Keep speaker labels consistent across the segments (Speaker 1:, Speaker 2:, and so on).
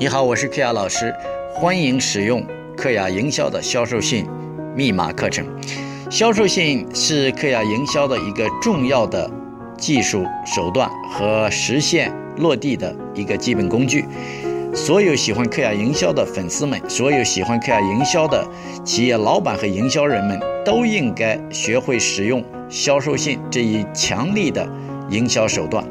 Speaker 1: 你好，我是克雅老师，欢迎使用克雅营销的销售信密码课程。销售信是克雅营销的一个重要的技术手段和实现落地的一个基本工具。所有喜欢克雅营销的粉丝们，所有喜欢克雅营销的企业老板和营销人们，都应该学会使用销售信这一强力的营销手段。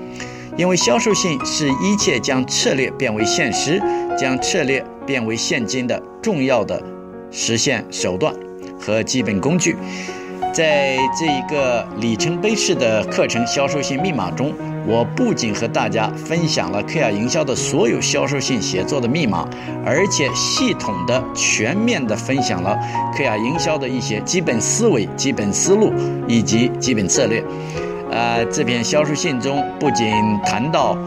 Speaker 1: 因为销售性是一切将策略变为现实、将策略变为现金的重要的实现手段和基本工具。在这一个里程碑式的课程《销售性密码》中，我不仅和大家分享了克亚营销的所有销售性写作的密码，而且系统的、全面的分享了克亚营销的一些基本思维、基本思路以及基本策略。呃，这篇销售信中不仅谈到，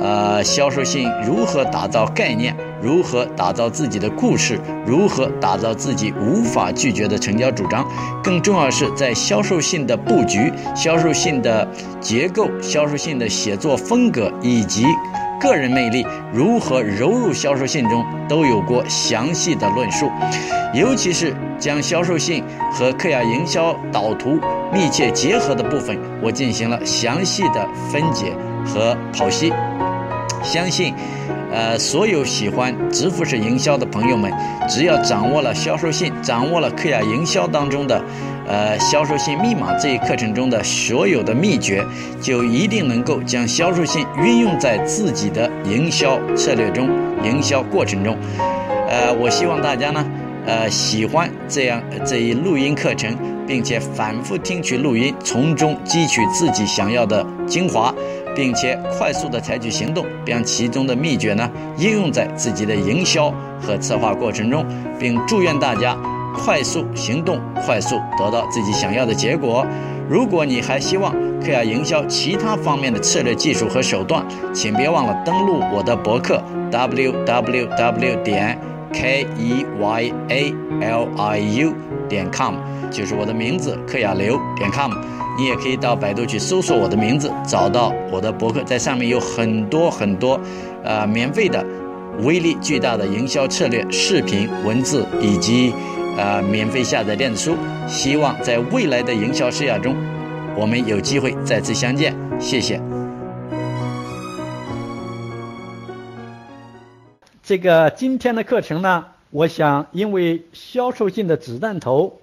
Speaker 1: 呃，销售信如何打造概念，如何打造自己的故事，如何打造自己无法拒绝的成交主张，更重要是在销售信的布局、销售信的结构、销售信的写作风格以及个人魅力如何融入销售信中，都有过详细的论述，尤其是将销售信和克雅营销导图。密切结合的部分，我进行了详细的分解和剖析。相信，呃，所有喜欢直服式营销的朋友们，只要掌握了销售信，掌握了克雅营销当中的，呃，销售信密码这一课程中的所有的秘诀，就一定能够将销售信运用在自己的营销策略中、营销过程中。呃，我希望大家呢。呃，喜欢这样这一录音课程，并且反复听取录音，从中汲取自己想要的精华，并且快速的采取行动，将其中的秘诀呢应用在自己的营销和策划过程中，并祝愿大家快速行动，快速得到自己想要的结果。如果你还希望克雅营销其他方面的策略、技术和手段，请别忘了登录我的博客 www 点。k e y a l i u 点 com 就是我的名字，克雅流点 com。你也可以到百度去搜索我的名字，找到我的博客，在上面有很多很多，呃，免费的、威力巨大的营销策略视频、文字以及呃免费下载电子书。希望在未来的营销事业中，我们有机会再次相见。谢谢。
Speaker 2: 这个今天的课程呢，我想因为销售性的子弹头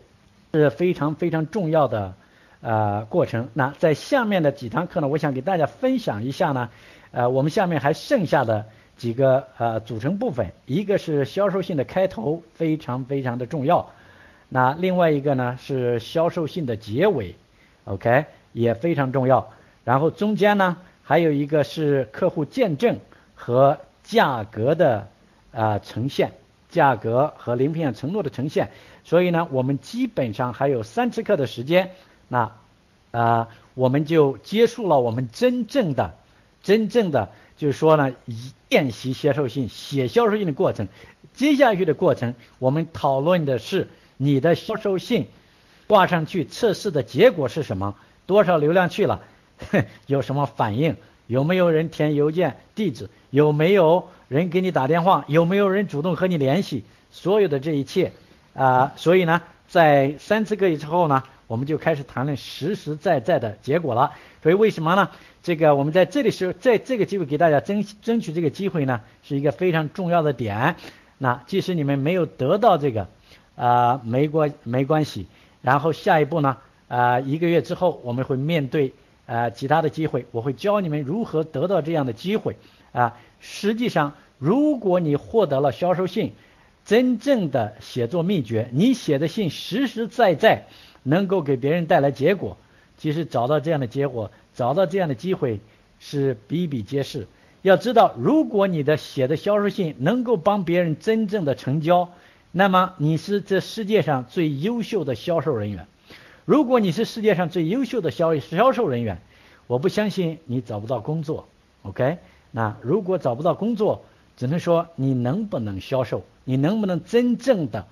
Speaker 2: 是非常非常重要的呃过程。那在下面的几堂课呢，我想给大家分享一下呢，呃，我们下面还剩下的几个呃组成部分，一个是销售性的开头，非常非常的重要。那另外一个呢是销售性的结尾，OK 也非常重要。然后中间呢还有一个是客户见证和价格的。啊，呈现价格和零片承诺的呈现，所以呢，我们基本上还有三次课的时间，那啊，我们就结束了我们真正的、真正的，就是说呢，练习销售信、写销售信的过程。接下去的过程，我们讨论的是你的销售信挂上去测试的结果是什么，多少流量去了，有什么反应，有没有人填邮件地址，有没有？人给你打电话，有没有人主动和你联系？所有的这一切，啊，所以呢，在三次课之后呢，我们就开始谈论实实在在的结果了。所以为什么呢？这个我们在这里是，在这个机会给大家争争取这个机会呢，是一个非常重要的点。那即使你们没有得到这个，啊，没关没关系。然后下一步呢，啊，一个月之后我们会面对啊其他的机会，我会教你们如何得到这样的机会啊。实际上，如果你获得了销售信，真正的写作秘诀，你写的信实实在在能够给别人带来结果，其实找到这样的结果，找到这样的机会是比比皆是。要知道，如果你的写的销售信能够帮别人真正的成交，那么你是这世界上最优秀的销售人员。如果你是世界上最优秀的销销售人员，我不相信你找不到工作。OK。那如果找不到工作，只能说你能不能销售，你能不能真正的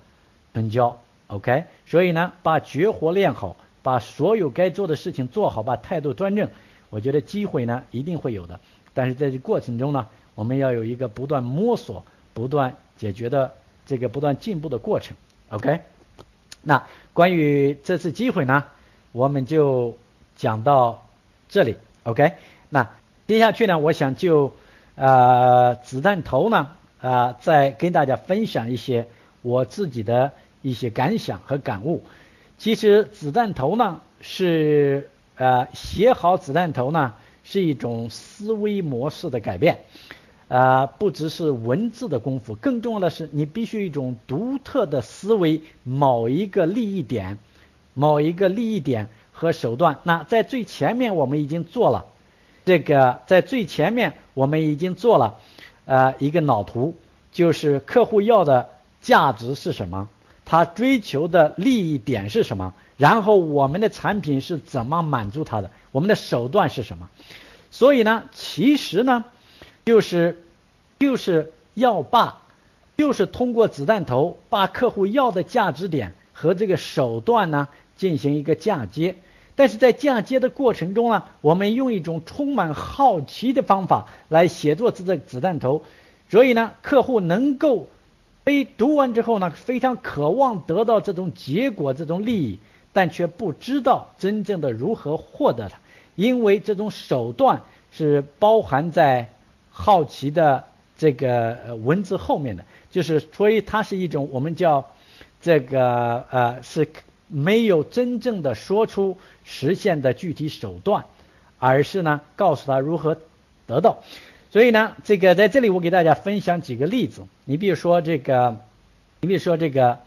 Speaker 2: 成交，OK？所以呢，把绝活练好，把所有该做的事情做好，把态度端正，我觉得机会呢一定会有的。但是在这过程中呢，我们要有一个不断摸索、不断解决的这个不断进步的过程。OK，那关于这次机会呢，我们就讲到这里。OK，那接下去呢，我想就呃子弹头呢啊再跟大家分享一些我自己的一些感想和感悟。其实子弹头呢是呃写好子弹头呢是一种思维模式的改变。啊，不只是文字的功夫，更重要的是你必须一种独特的思维，某一个利益点，某一个利益点和手段。那在最前面我们已经做了，这个在最前面我们已经做了，呃，一个脑图，就是客户要的价值是什么，他追求的利益点是什么，然后我们的产品是怎么满足他的，我们的手段是什么。所以呢，其实呢。就是，就是要把，就是通过子弹头把客户要的价值点和这个手段呢进行一个嫁接，但是在嫁接的过程中呢，我们用一种充满好奇的方法来写作这个子弹头，所以呢，客户能够被读完之后呢，非常渴望得到这种结果、这种利益，但却不知道真正的如何获得它，因为这种手段是包含在。好奇的这个文字后面的，就是所以它是一种我们叫这个呃是没有真正的说出实现的具体手段，而是呢告诉他如何得到。所以呢，这个在这里我给大家分享几个例子。你比如说这个，你比如说这个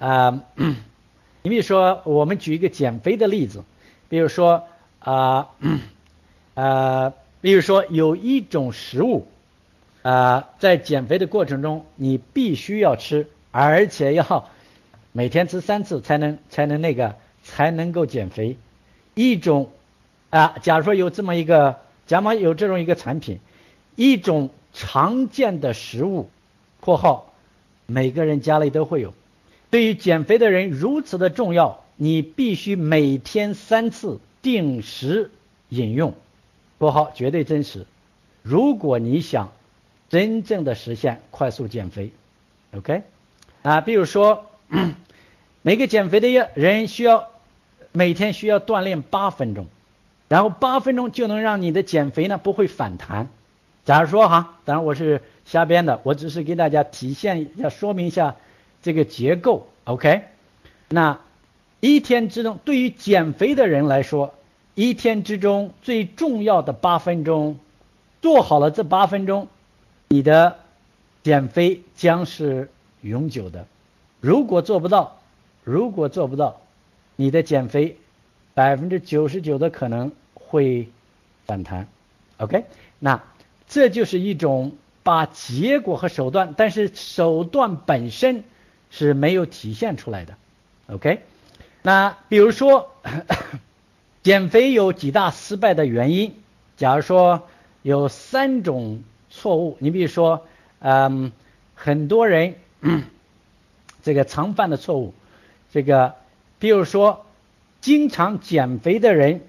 Speaker 2: 啊，你比如说我们举一个减肥的例子，比如说啊呃。比如说，有一种食物，啊，在减肥的过程中，你必须要吃，而且要每天吃三次才能才能那个才能够减肥。一种啊，假如说有这么一个，假如有这种一个产品，一种常见的食物（括号每个人家里都会有），对于减肥的人如此的重要，你必须每天三次定时饮用。括号绝对真实。如果你想真正的实现快速减肥，OK，啊，比如说每个减肥的人需要每天需要锻炼八分钟，然后八分钟就能让你的减肥呢不会反弹。假如说哈，当然我是瞎编的，我只是给大家体现要说明一下这个结构，OK。那一天之中对于减肥的人来说。一天之中最重要的八分钟，做好了这八分钟，你的减肥将是永久的。如果做不到，如果做不到，你的减肥百分之九十九的可能会反弹。OK，那这就是一种把结果和手段，但是手段本身是没有体现出来的。OK，那比如说。减肥有几大失败的原因？假如说有三种错误，你比如说，嗯，很多人 这个常犯的错误，这个，比如说，经常减肥的人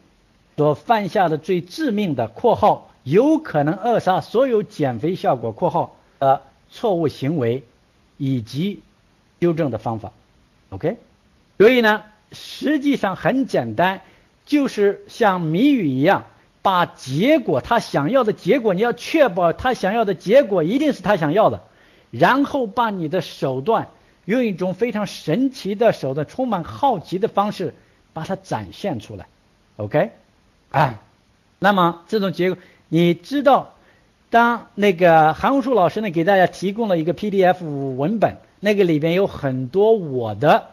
Speaker 2: 所犯下的最致命的（括号有可能扼杀所有减肥效果）（括号）的错误行为以及纠正的方法。OK，所以呢，实际上很简单。就是像谜语一样，把结果他想要的结果，你要确保他想要的结果一定是他想要的，然后把你的手段用一种非常神奇的手段，充满好奇的方式把它展现出来。OK，啊，那么这种结果，你知道，当那个韩红树老师呢给大家提供了一个 PDF 文本，那个里边有很多我的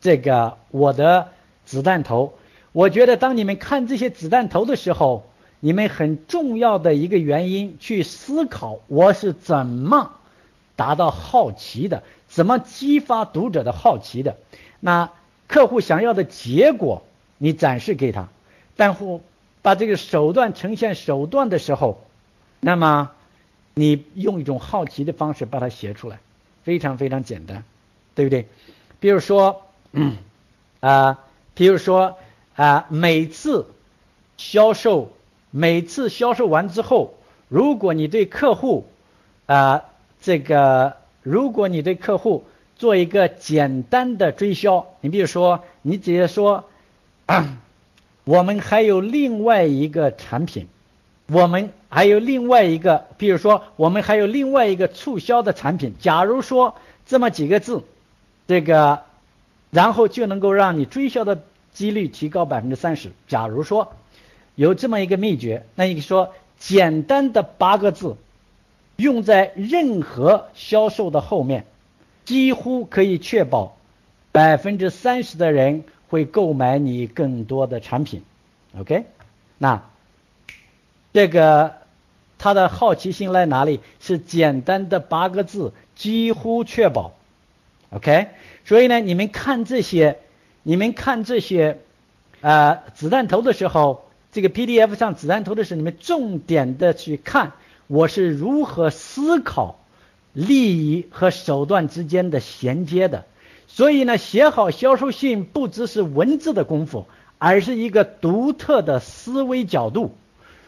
Speaker 2: 这个我的子弹头。我觉得，当你们看这些子弹头的时候，你们很重要的一个原因去思考，我是怎么达到好奇的，怎么激发读者的好奇的。那客户想要的结果，你展示给他，但是把这个手段呈现手段的时候，那么你用一种好奇的方式把它写出来，非常非常简单，对不对？比如说，啊，比如说。啊，每次销售，每次销售完之后，如果你对客户啊这个，如果你对客户做一个简单的追销，你比如说，你直接说，我们还有另外一个产品，我们还有另外一个，比如说，我们还有另外一个促销的产品。假如说这么几个字，这个，然后就能够让你追销的几率提高百分之三十。假如说有这么一个秘诀，那你说简单的八个字。用在任何销售的后面，几乎可以确保百分之三十的人会购买你更多的产品。OK，那这个他的好奇心在哪里？是简单的八个字，几乎确保。OK，所以呢，你们看这些，你们看这些啊子弹头的时候，这个 PDF 上子弹头的时候，你们重点的去看。我是如何思考利益和手段之间的衔接的？所以呢，写好销售信不只是文字的功夫，而是一个独特的思维角度。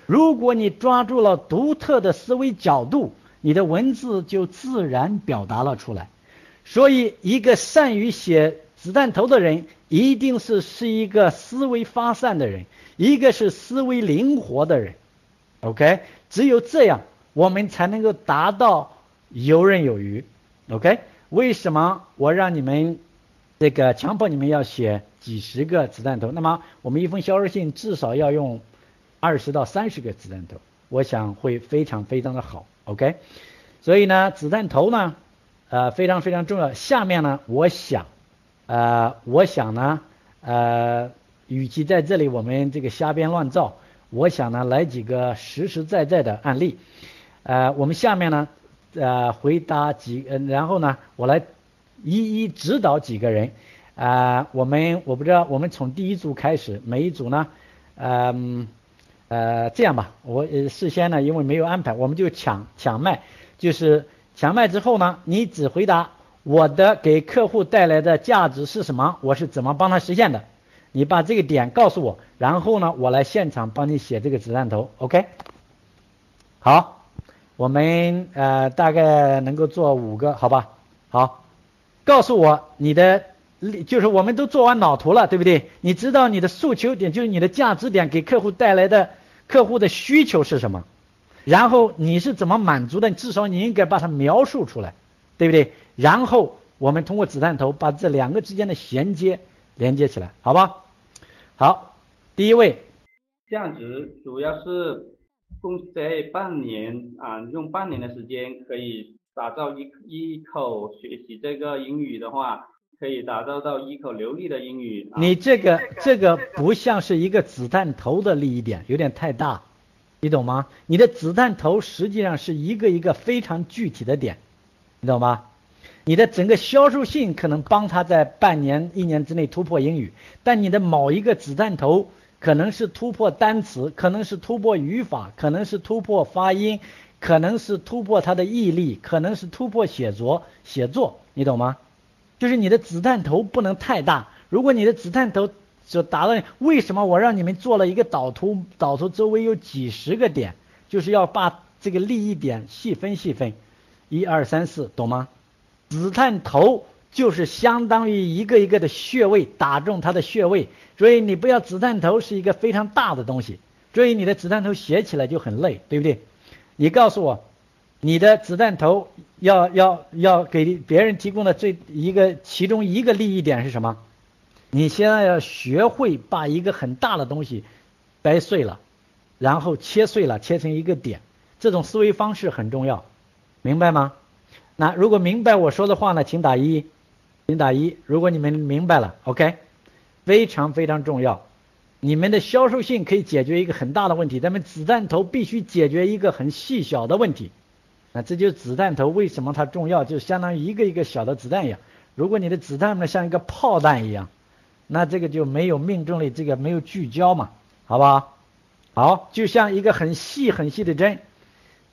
Speaker 2: 如果你抓住了独特的思维角度，你的文字就自然表达了出来。所以，一个善于写子弹头的人，一定是是一个思维发散的人，一个是思维灵活的人。OK。只有这样，我们才能够达到游刃有余。OK？为什么我让你们这个强迫你们要写几十个子弹头？那么我们一封销售信至少要用二十到三十个子弹头，我想会非常非常的好。OK？所以呢，子弹头呢，呃，非常非常重要。下面呢，我想，呃，我想呢，呃，与其在这里我们这个瞎编乱造。我想呢，来几个实实在在的案例，呃，我们下面呢，呃，回答几，呃，然后呢，我来一一指导几个人，啊，我们我不知道，我们从第一组开始，每一组呢，嗯，呃，这样吧，我事先呢，因为没有安排，我们就抢抢麦，就是抢麦之后呢，你只回答我的给客户带来的价值是什么，我是怎么帮他实现的。你把这个点告诉我，然后呢，我来现场帮你写这个子弹头，OK？好，我们呃大概能够做五个，好吧？好，告诉我你的，就是我们都做完脑图了，对不对？你知道你的诉求点，就是你的价值点，给客户带来的客户的需求是什么？然后你是怎么满足的？至少你应该把它描述出来，对不对？然后我们通过子弹头把这两个之间的衔接连接起来，好吧？好，第一位，
Speaker 3: 价值主要是公在半年啊，用半年的时间可以打造一一口学习这个英语的话，可以打造到一口流利的英语。
Speaker 2: 你这个这个不像是一个子弹头的利益点，有点太大，你懂吗？你的子弹头实际上是一个一个非常具体的点，你懂吗？你的整个销售性可能帮他在半年、一年之内突破英语，但你的某一个子弹头可能是突破单词，可能是突破语法，可能是突破发音，可能是突破他的毅力，可能是突破写作写作，你懂吗？就是你的子弹头不能太大。如果你的子弹头就达到，为什么我让你们做了一个导图？导图周围有几十个点，就是要把这个利益点细分细分，一二三四，懂吗？子弹头就是相当于一个一个的穴位，打中他的穴位，所以你不要子弹头是一个非常大的东西，所以你的子弹头写起来就很累，对不对？你告诉我，你的子弹头要要要给别人提供的这一个其中一个利益点是什么？你现在要学会把一个很大的东西掰碎了，然后切碎了，切成一个点，这种思维方式很重要，明白吗？那如果明白我说的话呢，请打一，请打一。如果你们明白了，OK，非常非常重要。你们的销售性可以解决一个很大的问题，咱们子弹头必须解决一个很细小的问题。那这就是子弹头为什么它重要，就相当于一个一个小的子弹一样。如果你的子弹呢像一个炮弹一样，那这个就没有命中率，这个没有聚焦嘛，好不好？好，就像一个很细很细的针，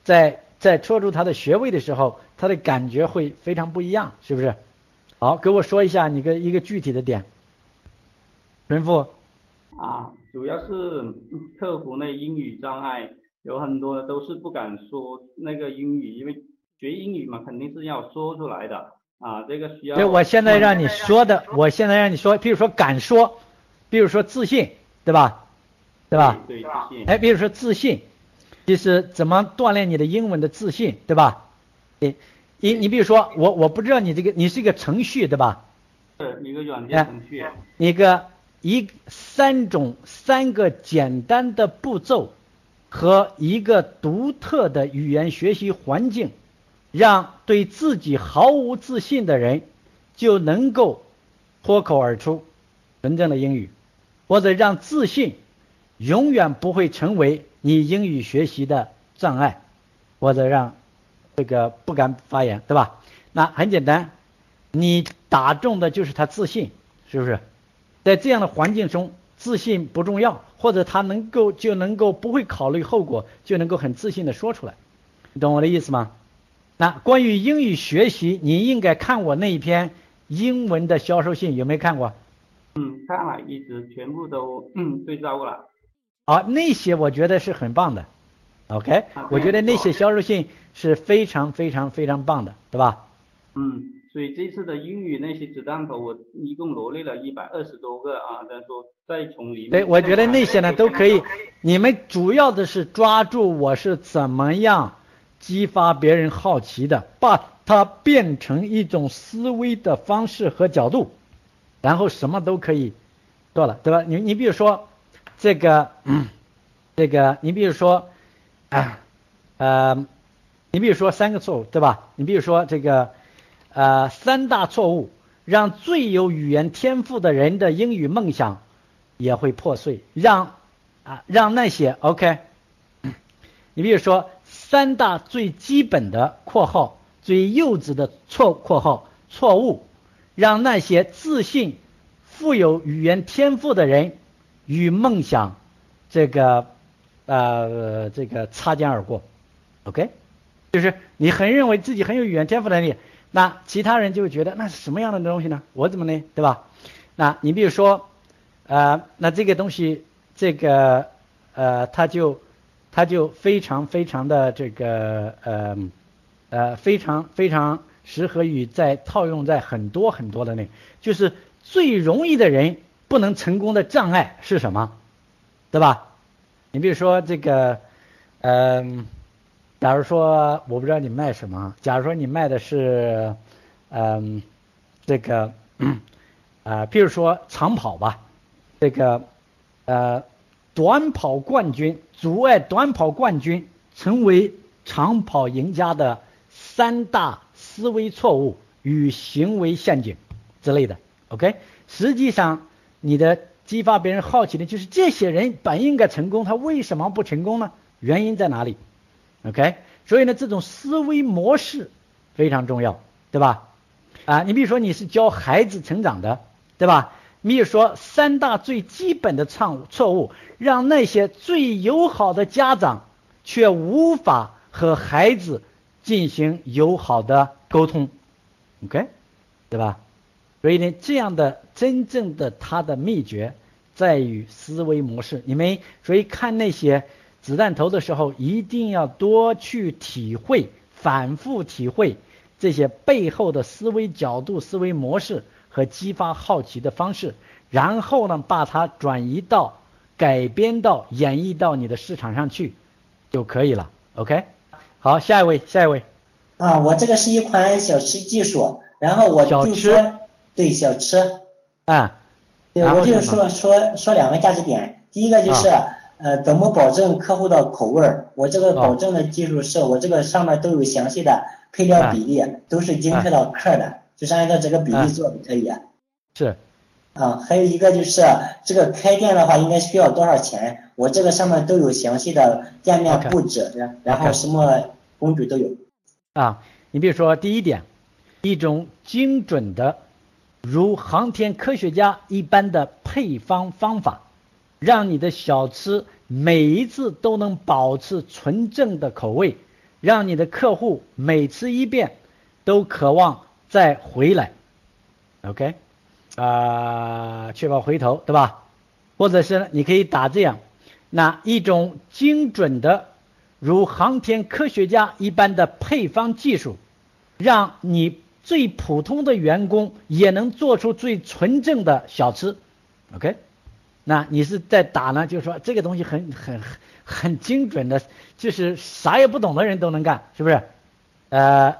Speaker 2: 在。在戳住他的穴位的时候，他的感觉会非常不一样，是不是？好，给我说一下你个一个具体的点。神父。
Speaker 3: 啊，主要是克服那英语障碍，有很多都是不敢说那个英语，因为学英语嘛，肯定是要说出来的啊，这个需要。
Speaker 2: 对，我现在让你说的，我现在让你说，比如说敢说，比如说自信，对吧？对吧？
Speaker 3: 对，自信。
Speaker 2: 哎，比如说自信，就是怎么锻炼你的英文的自信，对吧？你你你比如说我我不知道你这个你是一个程序，对吧？
Speaker 3: 是一个软件程序。
Speaker 2: 一个一三种三个简单的步骤和一个独特的语言学习环境，让对自己毫无自信的人就能够脱口而出纯正的英语，或者让自信。永远不会成为你英语学习的障碍，或者让这个不敢发言，对吧？那很简单，你打中的就是他自信，是不是？在这样的环境中，自信不重要，或者他能够就能够不会考虑后果，就能够很自信的说出来，你懂我的意思吗？那关于英语学习，你应该看我那一篇英文的销售信，有没有看过？
Speaker 3: 嗯，看了一直全部都嗯对照过了。
Speaker 2: 好，那些我觉得是很棒的，OK，我觉得那些销售信是非常非常非常棒的，对
Speaker 3: 吧？嗯，所以这次的英语那些子弹头，我一共罗列了一百二十多个啊，再说再从里面。
Speaker 2: 对，我觉得那些呢都可以，你们主要的是抓住我是怎么样激发别人好奇的，把它变成一种思维的方式和角度，然后什么都可以做了，对吧？你你比如说。这个，这个，你比如说，啊，呃，你比如说三个错误，对吧？你比如说这个，呃，三大错误让最有语言天赋的人的英语梦想也会破碎，让啊，让那些 OK，你比如说三大最基本的（括号最幼稚的错括号错误），让那些自信、富有语言天赋的人。与梦想，这个，呃，这个擦肩而过，OK，就是你很认为自己很有语言天赋能力，那其他人就会觉得那是什么样的东西呢？我怎么呢？对吧？那你比如说，呃，那这个东西，这个，呃，它就，它就非常非常的这个，呃，呃，非常非常适合于在套用在很多很多的那，就是最容易的人。不能成功的障碍是什么？对吧？你比如说这个，嗯，假如说我不知道你卖什么，假如说你卖的是，嗯，这个，啊，比如说长跑吧，这个，呃，短跑冠军阻碍短跑冠军成为长跑赢家的三大思维错误与行为陷阱之类的。OK，实际上。你的激发别人好奇的，就是这些人本应该成功，他为什么不成功呢？原因在哪里？OK，所以呢，这种思维模式非常重要，对吧？啊，你比如说你是教孩子成长的，对吧？你比如说三大最基本的错误错误，让那些最友好的家长却无法和孩子进行友好的沟通，OK，对吧？所以呢，这样的真正的它的秘诀在于思维模式。你们所以看那些子弹头的时候，一定要多去体会、反复体会这些背后的思维角度、思维模式和激发好奇的方式，然后呢，把它转移到、改编到、演绎到你的市场上去就可以了。OK，好，下一位，下一位。
Speaker 4: 啊，我这个是一款小吃技术，然后我就说。对小吃，
Speaker 2: 啊，
Speaker 4: 对，我就是说说说两个价值点。第一个就是，呃，怎么保证客户的口味儿？我这个保证的技术是我这个上面都有详细的配料比例，都是精确到克的，就是按照这个比例做就可以。
Speaker 2: 是。
Speaker 4: 啊，还有一个就是这个开店的话应该需要多少钱？我这个上面都有详细的店面布置，然后什么工具都有。
Speaker 2: 啊，你比如说第一点，一种精准的。如航天科学家一般的配方方法，让你的小吃每一次都能保持纯正的口味，让你的客户每吃一遍都渴望再回来。OK，啊，确保回头，对吧？或者是你可以打这样，那一种精准的，如航天科学家一般的配方技术，让你最普通的员工也能做出最纯正的小吃。OK，那你是在打呢？就是说这个东西很很很精准的，就是啥也不懂的人都能干，是不是？呃，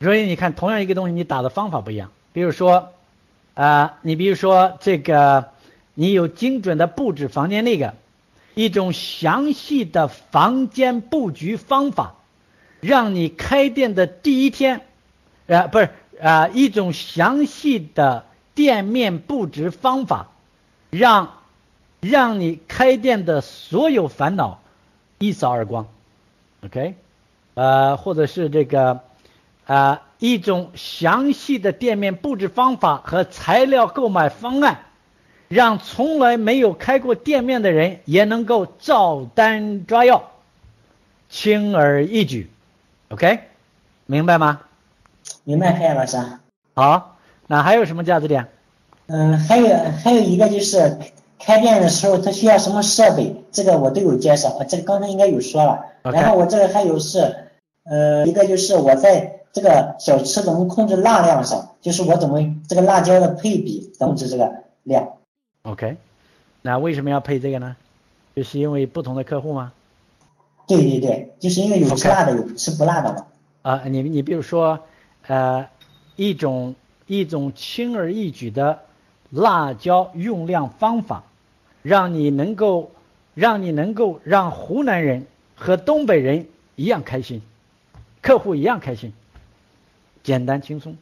Speaker 2: 所以你看，同样一个东西，你打的方法不一样。比如说，啊，你比如说这个，你有精准的布置房间那个。一种详细的房间布局方法，让你开店的第一天，呃，不是啊，一种详细的店面布置方法，让让你开店的所有烦恼一扫而光，OK，呃，或者是这个啊，一种详细的店面布置方法和材料购买方案。让从来没有开过店面的人也能够照单抓药，轻而易举，OK，明白吗？
Speaker 4: 明白，海老师。
Speaker 2: 好，那还有什么价值点？
Speaker 4: 嗯，还有还有一个就是开店的时候他需要什么设备，这个我都有介绍，这个刚才应该有说了。然后我这个还有是，呃，一个就是我在这个小吃怎么控制辣量上，就是我怎么这个辣椒的配比控制这个量。
Speaker 2: OK，那为什么要配这个呢？就是因为不同的客户吗？
Speaker 4: 对对对，就是因为有吃辣的，有吃不辣的嘛。
Speaker 2: 啊，你你比如说，呃，一种一种轻而易举的辣椒用量方法，让你能够让你能够让湖南人和东北人一样开心，客户一样开心，简单轻松，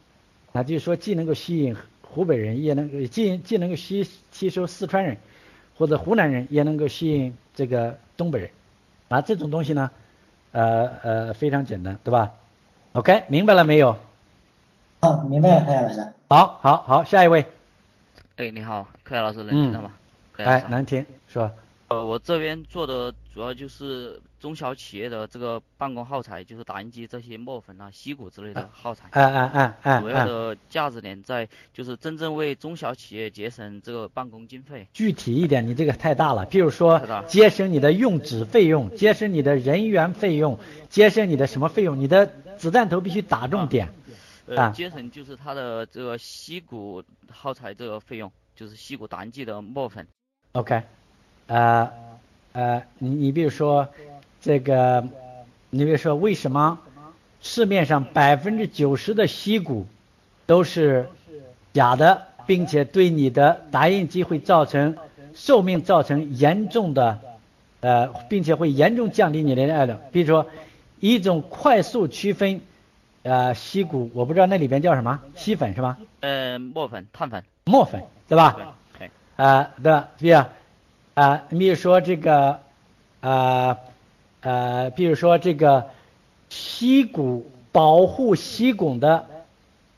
Speaker 2: 那就是说既能够吸引。湖北人也能既既能够吸吸收四川人，或者湖南人也能够吸引这个东北人，啊，这种东西呢，呃呃非常简单，对吧？OK，明白了没有？
Speaker 4: 好，明白了，柯老师。
Speaker 2: 好，好，好，下一位。
Speaker 5: 哎，你好，柯老师，能听到吗？
Speaker 2: 哎，能听，是吧。
Speaker 5: 呃，我这边做的主要就是中小企业的这个办公耗材，就是打印机这些墨粉啊、锡鼓之类的耗材。
Speaker 2: 哎哎哎哎。
Speaker 5: 主要的价值点在就是真正为中小企业节省这个办公经费。
Speaker 2: 具体一点，你这个太大了。比如说，节省你的用纸费用，节省你的人员费用，节省你的什么费用？你的子弹头必须打重点。
Speaker 5: 呃，节省就是它的这个硒鼓耗材这个费用，就是硒鼓打印机的墨粉。
Speaker 2: OK。呃呃，你你比如说这个，你比如说为什么市面上百分之九十的硒鼓都是假的，并且对你的打印机会造成寿命造成严重的呃，并且会严重降低你的爱量。比如说一种快速区分呃锡鼓，我不知道那里边叫什么锡粉是吧？
Speaker 5: 呃，墨粉、碳粉。
Speaker 2: 墨粉对吧？对。啊，对吧？对呀。啊，你比如说这个，呃，呃，比如说这个锡鼓保护锡汞的，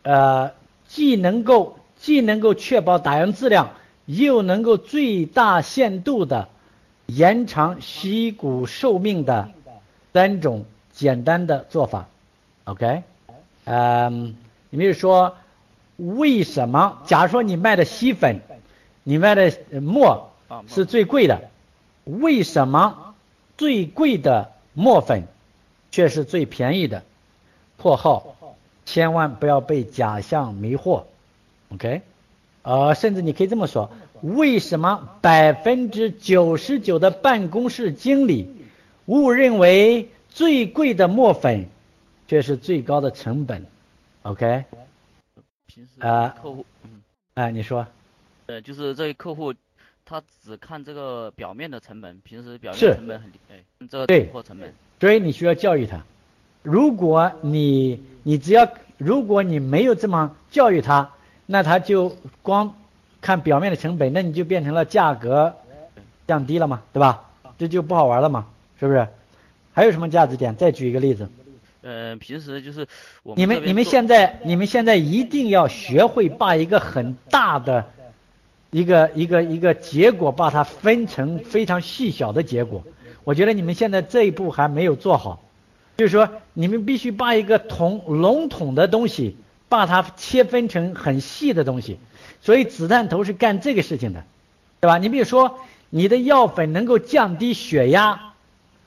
Speaker 2: 呃，既能够既能够确保打样质量，又能够最大限度的延长锡鼓寿命的三种简单的做法，OK，嗯，你比如说为什么？假如说你卖的锡粉，你卖的墨。是最贵的，为什么最贵的墨粉却是最便宜的？括号，千万不要被假象迷惑，OK？呃，甚至你可以这么说：为什么百分之九十九的办公室经理误认为最贵的墨粉却是最高的成本？OK？
Speaker 5: 啊，客户，嗯，
Speaker 2: 哎，你说，
Speaker 5: 呃，就是这些客户。他只看这个表面的成本，平时表面成本很低，哎，这个突破成本。
Speaker 2: 所以你需要教育他。如果你你只要如果你没有这么教育他，那他就光看表面的成本，那你就变成了价格降低了嘛，对吧？这就不好玩了嘛，是不是？还有什么价值点？再举一个例子。
Speaker 5: 呃，平时就是我
Speaker 2: 你们你们现在你们现在一定要学会把一个很大的。一个一个一个结果，把它分成非常细小的结果。我觉得你们现在这一步还没有做好，就是说你们必须把一个统笼统的东西，把它切分成很细的东西。所以子弹头是干这个事情的，对吧？你比如说你的药粉能够降低血压，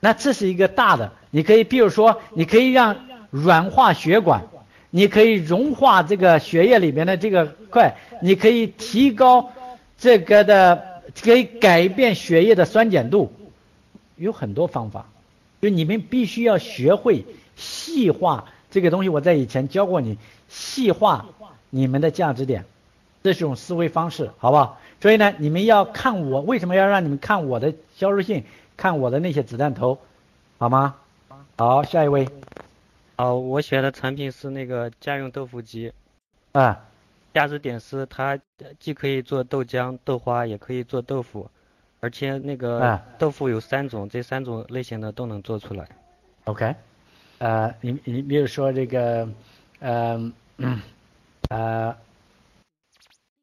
Speaker 2: 那这是一个大的，你可以比如说，你可以让软化血管，你可以融化这个血液里面的这个块，你可以提高这个的，可以改变血液的酸碱度，有很多方法。就你们必须要学会细化这个东西。我在以前教过你细化你们的价值点，这是种思维方式，好不好？所以呢，你们要看我为什么要让你们看我的销售信。看我的那些子弹头，好吗？好，下一位。
Speaker 6: 哦，我选的产品是那个家用豆腐机。
Speaker 2: 啊。
Speaker 6: 价值点是它既可以做豆浆、豆花，也可以做豆腐，而且那个豆腐有三种，这三种类型的都能做出来。
Speaker 2: OK。呃，你你比如说这个，呃，呃，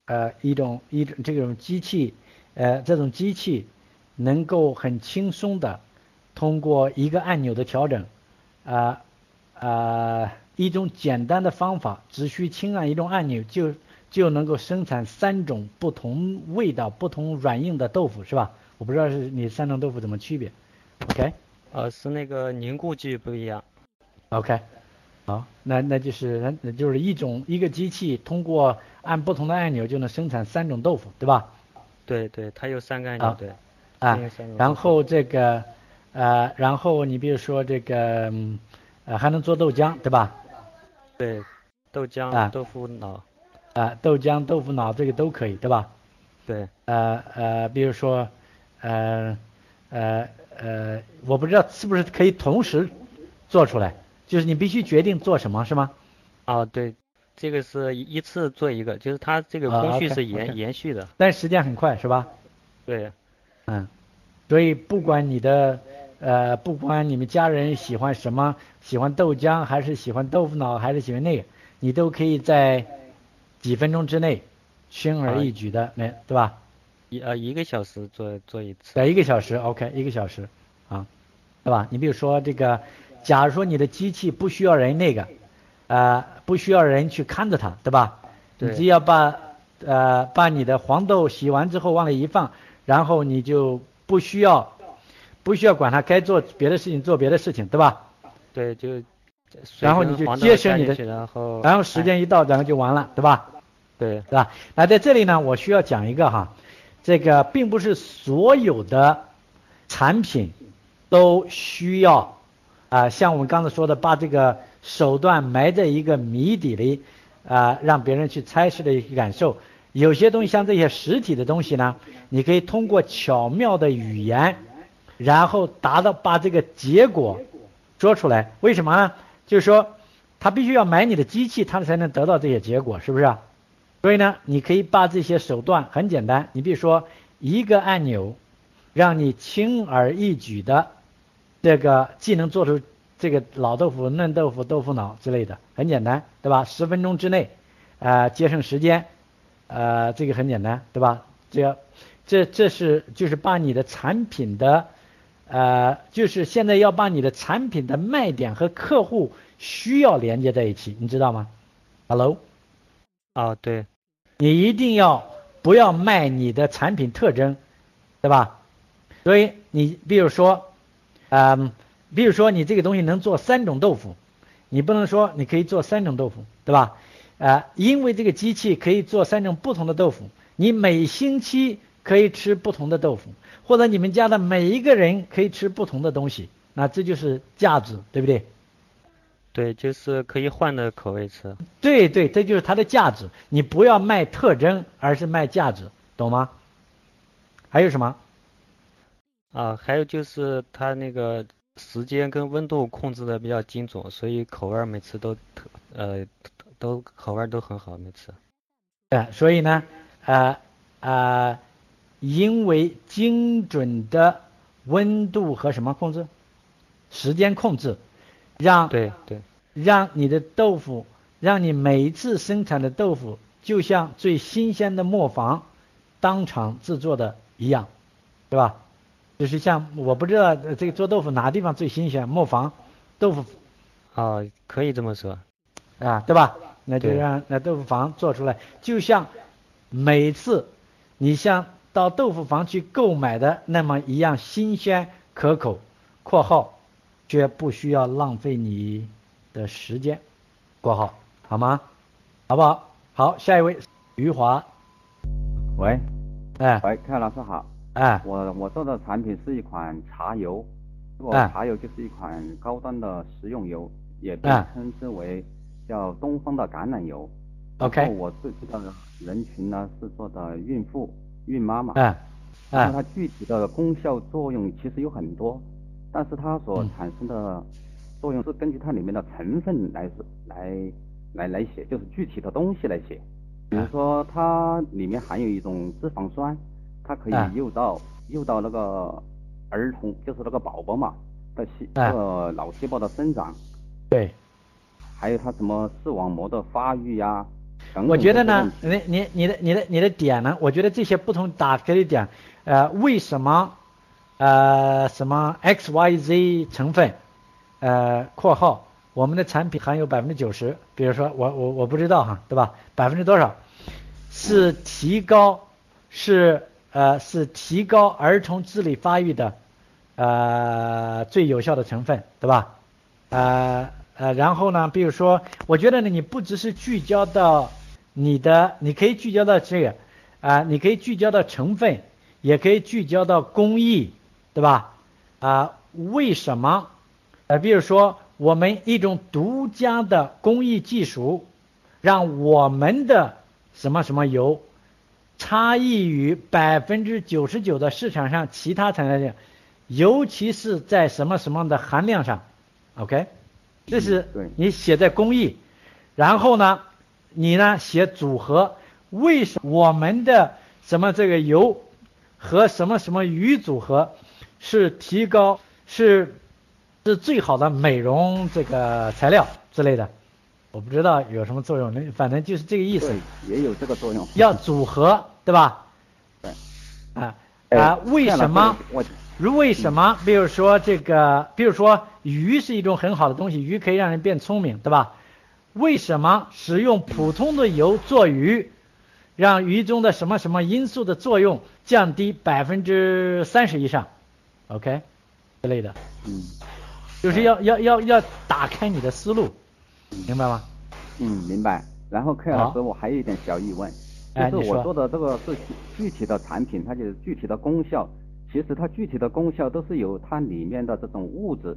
Speaker 2: 呃，一种一种这种机器，呃，这种机器。能够很轻松的通过一个按钮的调整，啊啊一种简单的方法，只需轻按一种按钮就就能够生产三种不同味道、不同软硬的豆腐，是吧？我不知道是你三种豆腐怎么区别？OK？
Speaker 6: 呃，是那个凝固剂不一样。
Speaker 2: OK？好，那那就是那就是一种一个机器通过按不同的按钮就能生产三种豆腐，对吧？
Speaker 6: 对对，它有三个按钮，对。
Speaker 2: 啊，然后这个，呃，然后你比如说这个，呃，还能做豆浆，对吧？
Speaker 6: 对，豆浆、豆腐脑，
Speaker 2: 啊，豆浆、豆腐脑这个都可以，对吧？
Speaker 6: 对。
Speaker 2: 呃呃，比如说，呃呃呃，我不知道是不是可以同时做出来，就是你必须决定做什么是吗？
Speaker 6: 啊，对，这个是一次做一个，就是它这个工序是延延续的，
Speaker 2: 但时间很快是吧？
Speaker 6: 对。
Speaker 2: 嗯，所以不管你的呃，不管你们家人喜欢什么，喜欢豆浆还是喜欢豆腐脑还是喜欢那个，你都可以在几分钟之内轻而易举的，没对吧？
Speaker 6: 一呃一个小时做做一次。
Speaker 2: 在一个小时，OK，一个小时啊，对吧？你比如说这个，假如说你的机器不需要人那个，呃，不需要人去看着它，对吧？
Speaker 6: 对。
Speaker 2: 你只要把呃把你的黄豆洗完之后往里一放。然后你就不需要，不需要管他该做别的事情，做别的事情，对吧？
Speaker 6: 对，就。
Speaker 2: 然后你就节省你的，
Speaker 6: 然后
Speaker 2: 然后时间一到，然后就完了，对吧？
Speaker 6: 对，
Speaker 2: 对吧？那在这里呢，我需要讲一个哈，这个并不是所有的产品都需要啊，像我们刚才说的，把这个手段埋在一个谜底里啊，让别人去猜是的一个感受。有些东西像这些实体的东西呢，你可以通过巧妙的语言，然后达到把这个结果说出来。为什么呢？就是说，他必须要买你的机器，他才能得到这些结果，是不是？所以呢，你可以把这些手段很简单，你比如说一个按钮，让你轻而易举的这个既能做出这个老豆腐、嫩豆腐、豆腐脑之类的，很简单，对吧？十分钟之内，啊，节省时间。呃，这个很简单，对吧？这，这这是就是把你的产品的，呃，就是现在要把你的产品的卖点和客户需要连接在一起，你知道吗？Hello，
Speaker 6: 啊，对，
Speaker 2: 你一定要不要卖你的产品特征，对吧？所以你比如说，嗯，比如说你这个东西能做三种豆腐，你不能说你可以做三种豆腐，对吧？啊，因为这个机器可以做三种不同的豆腐，你每星期可以吃不同的豆腐，或者你们家的每一个人可以吃不同的东西，那这就是价值，对不对？
Speaker 6: 对，就是可以换的口味吃。
Speaker 2: 对对，这就是它的价值。你不要卖特征，而是卖价值，懂吗？还有什么？
Speaker 6: 啊，还有就是它那个时间跟温度控制的比较精准，所以口味每次都特呃。都口味都很好，每次。
Speaker 2: 对，所以呢，呃呃，因为精准的温度和什么控制，时间控制，让
Speaker 6: 对对，
Speaker 2: 让你的豆腐，让你每一次生产的豆腐就像最新鲜的磨坊当场制作的一样，对吧？就是像我不知道这个做豆腐哪地方最新鲜，磨坊豆腐。
Speaker 6: 哦，可以这么说，
Speaker 2: 啊，对吧？那就让那豆腐房做出来，就像每次你像到豆腐房去购买的那么一样新鲜可口，括号却不需要浪费你的时间，括号好吗？好不好？好，下一位余华，
Speaker 7: 喂，
Speaker 2: 哎。
Speaker 7: 喂，凯老师好，
Speaker 2: 哎。
Speaker 7: 我我做的产品是一款茶油，这个
Speaker 2: 哎
Speaker 7: 茶油就是一款高端的食用油，也被
Speaker 2: 哎。
Speaker 7: 称之为叫东方的橄榄油。
Speaker 2: OK
Speaker 7: 然后我自己的人群呢是做的孕妇、孕妈妈。
Speaker 2: 哎哎
Speaker 7: 那它具体的功效作用其实有很多，但是它所
Speaker 2: 嗯
Speaker 7: 产生的作用是根据它里面的成分来来来来写，就是具体的东西来写。比如
Speaker 2: 哎
Speaker 7: 说它里面含有一种脂肪酸，它可以
Speaker 2: 哎
Speaker 7: 诱导诱导那个儿童，就是那个宝宝嘛的细
Speaker 2: 哎
Speaker 7: 那个脑细胞的生长，
Speaker 2: 对。
Speaker 7: 还有它什么视网膜的发育呀、等等
Speaker 2: 我觉得呢，你你你的你的你的点呢，我觉得这些不同打开的点，呃，为什么呃什么 X Y Z 成分，呃（括号我们的产品含有百分之九十），比如说我我我不知道哈，对吧？百分之多少是提高是呃是提高儿童智力发育的呃最有效的成分，对吧？呃呃，然后呢，比如说，我觉得呢，你不只是聚焦到你的，你可以聚焦到这个，啊、你可以聚焦到成分，也可以聚焦到工艺，对吧？啊、为什么？呃，比如说，我们一种独家的工艺技术，让我们的什么什么油差异于百分之九十九的市场上其他产业，尤其是在什么什么的含量上，OK，这是你写在工艺，然后呢，你呢写组合，为什么我们的什么这个油和什么什么鱼组合是提高是是最好的美容这个材料之类的，我不知道有什么作用，那反正就是这个意思。
Speaker 7: 对，也有这个作用。
Speaker 2: 要组合，对吧？
Speaker 7: 对。
Speaker 2: 啊
Speaker 7: 哎
Speaker 2: 啊，为什么？
Speaker 7: 我
Speaker 2: 如为什么？比如说这个，比如说鱼是一种很好的东西，鱼可以让人变聪明，对吧？为什么使用普通的油做鱼，让鱼中的什么什么因素的作用降低百分之三十以上？OK，之类的，
Speaker 7: 嗯
Speaker 2: 就是要要要要打开你的思路，明白吗？
Speaker 7: 嗯，明白。然后 K 老师，我还有一点小疑问，就是我做的这个是具体的产品，它就是具体的功效，其实它具体的功效都是由它里面的这种物质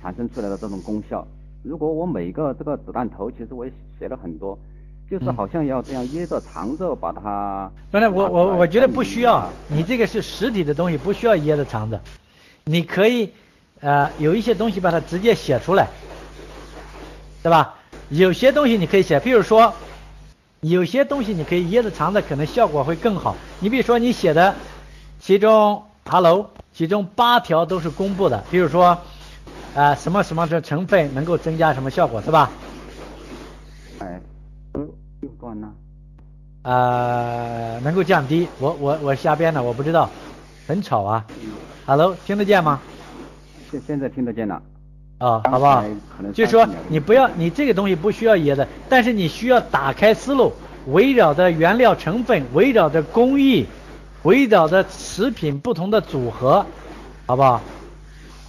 Speaker 7: 产生出来的这种功效。如果我每个这个子弹头，其实我也写了很多，就是
Speaker 2: 嗯
Speaker 7: 好像要这样掖着藏着把它。
Speaker 2: 当然，我我我觉得不需要
Speaker 7: 啊，
Speaker 2: 你这个是实体的东西，不需要掖着藏着，你可以呃有一些东西把它直接写出来，对吧？有些东西你可以写，比如说有些东西你可以掖着藏着，可能效果会更好。你比如说你写的其中 hello，其中八条都是公布的，比如说啊、呃什么什么的成分能够增加什么效果，是吧？
Speaker 7: 哎，呃又断了。
Speaker 2: 呃，能够降低。我我我瞎编的，我不知道，很吵啊。Hello，听得见吗？
Speaker 7: 现现在听得见了。
Speaker 2: 啊、
Speaker 7: 刚
Speaker 2: 好不好？就是说你不要，你这个东西不需要掖的，但是你需要打开思路，围绕着原料成分，围绕着工艺，围绕着食品不同的组合，好不好？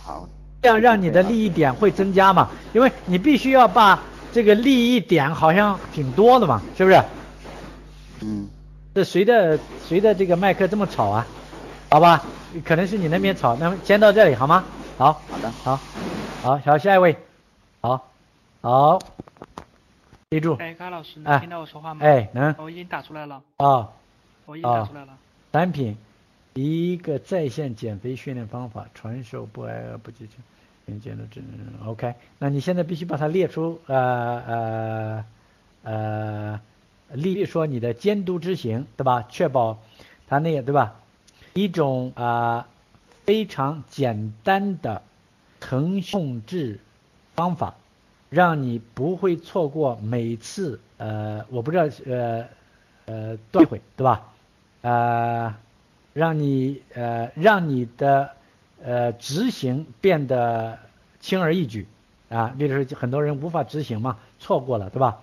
Speaker 7: 好。
Speaker 2: 这样让你的利益点会增加嘛？因为你必须要把这个利益点好像挺多的嘛，是不是？
Speaker 7: 嗯。
Speaker 2: 这谁的谁的这个麦克这么吵啊？好吧，可能是你那边吵。那么先到这里好吗？好。
Speaker 7: 好的。
Speaker 2: 好，好，好，下一位。好，好，记住。
Speaker 8: 哎，高老师，
Speaker 2: 哎
Speaker 8: 能听到我说话吗？
Speaker 2: 哎，能。
Speaker 8: 我已经打出来了。
Speaker 2: 啊。
Speaker 8: 我已经打出来了。
Speaker 2: 单品，一个在线减肥训练方法，传授不挨饿不饥饿，并监督智能。OK，那你现在必须把它列出，呃呃呃，例如说你的监督执行，对吧？确保它那个，对吧？一种啊、非常简单的腾讯控制方法，让你不会错过每次呃，我不知道呃呃多一会，对吧？呃，让你呃让你的呃执行变得轻而易举啊，例如说很多人无法执行嘛，错过了，对吧？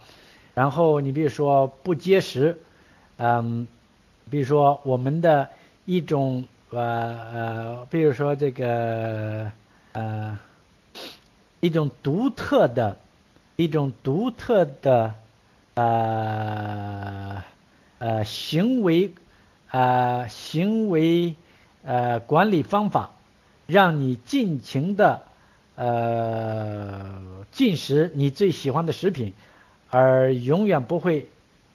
Speaker 2: 然后你比如说不结实，嗯，比如说我们的一种呃呃，比如说这个呃一种独特的、一种独特的呃呃行为呃行为呃管理方法，让你尽情的呃进食你最喜欢的食品，而永远不会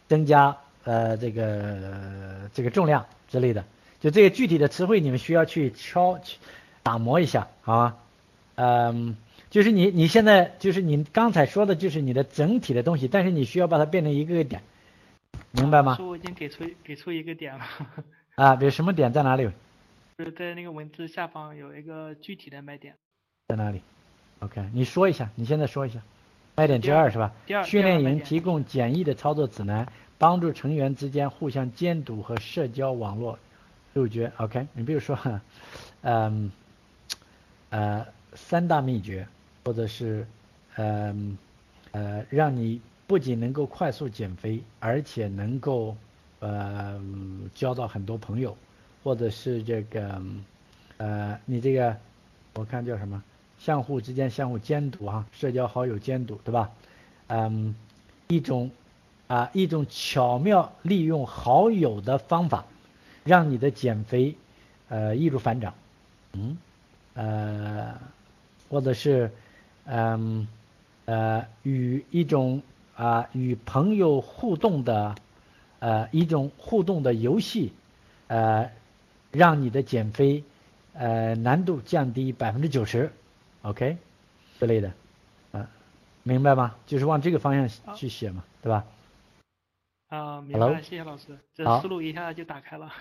Speaker 2: 增加呃这个这个重量之类的。就这个具体的词汇，你们需要去敲去打磨一下，好吗？嗯，就是你你现在就是你刚才说的，就是你的整体的东西，但是你需要把它变成一个个点，明白吗？
Speaker 8: 说我已经给出给出一个点了。
Speaker 2: 啊，比如什么点在哪里？
Speaker 8: 就是在那个文字下方有一个具体的卖点。
Speaker 2: 在哪里？OK，你说一下，你现在说一下。卖点之二是吧？
Speaker 8: 第二。
Speaker 2: 训练营提供简易的操作指南，帮助成员之间互相监督和社交网络入觉。OK，你比如说，嗯，呃。三大秘诀，或者是，嗯，呃，让你不仅能够快速减肥，而且能够，呃，交到很多朋友，或者是这个，呃，你这个，我看叫什么，相互之间相互监督啊，社交好友监督，对吧？嗯，一种，啊，一种巧妙利用好友的方法，让你的减肥，呃，易如反掌，嗯，呃。或者是，嗯，呃，与一种啊与朋友互动的，呃一种互动的游戏，呃，让你的减肥呃难度降低百分之九十，OK，之类的，啊，明白吗？就是往这个方向去写嘛，对吧？
Speaker 8: 啊，明白，谢谢老师，这思路一下就打开了。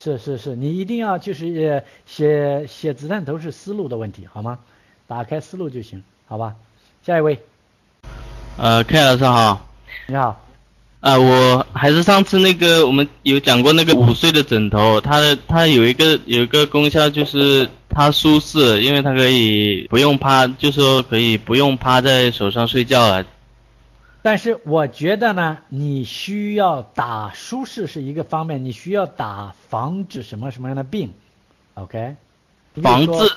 Speaker 2: 是是是，你一定要就是写写子弹头是思路的问题，好吗？打开思路就行，好吧？下一位。
Speaker 9: 呃，K 老师好。
Speaker 2: 你好。
Speaker 9: 啊，我还是上次那个我们有讲过那个午睡的枕头，它的它有一个有一个功效就是它舒适，因为它可以不用趴，就说可以不用趴在手上睡觉了。
Speaker 2: 但是我觉得呢，你需要打舒适是一个方面，你需要打防止什么什么样的病，OK？
Speaker 9: 防治。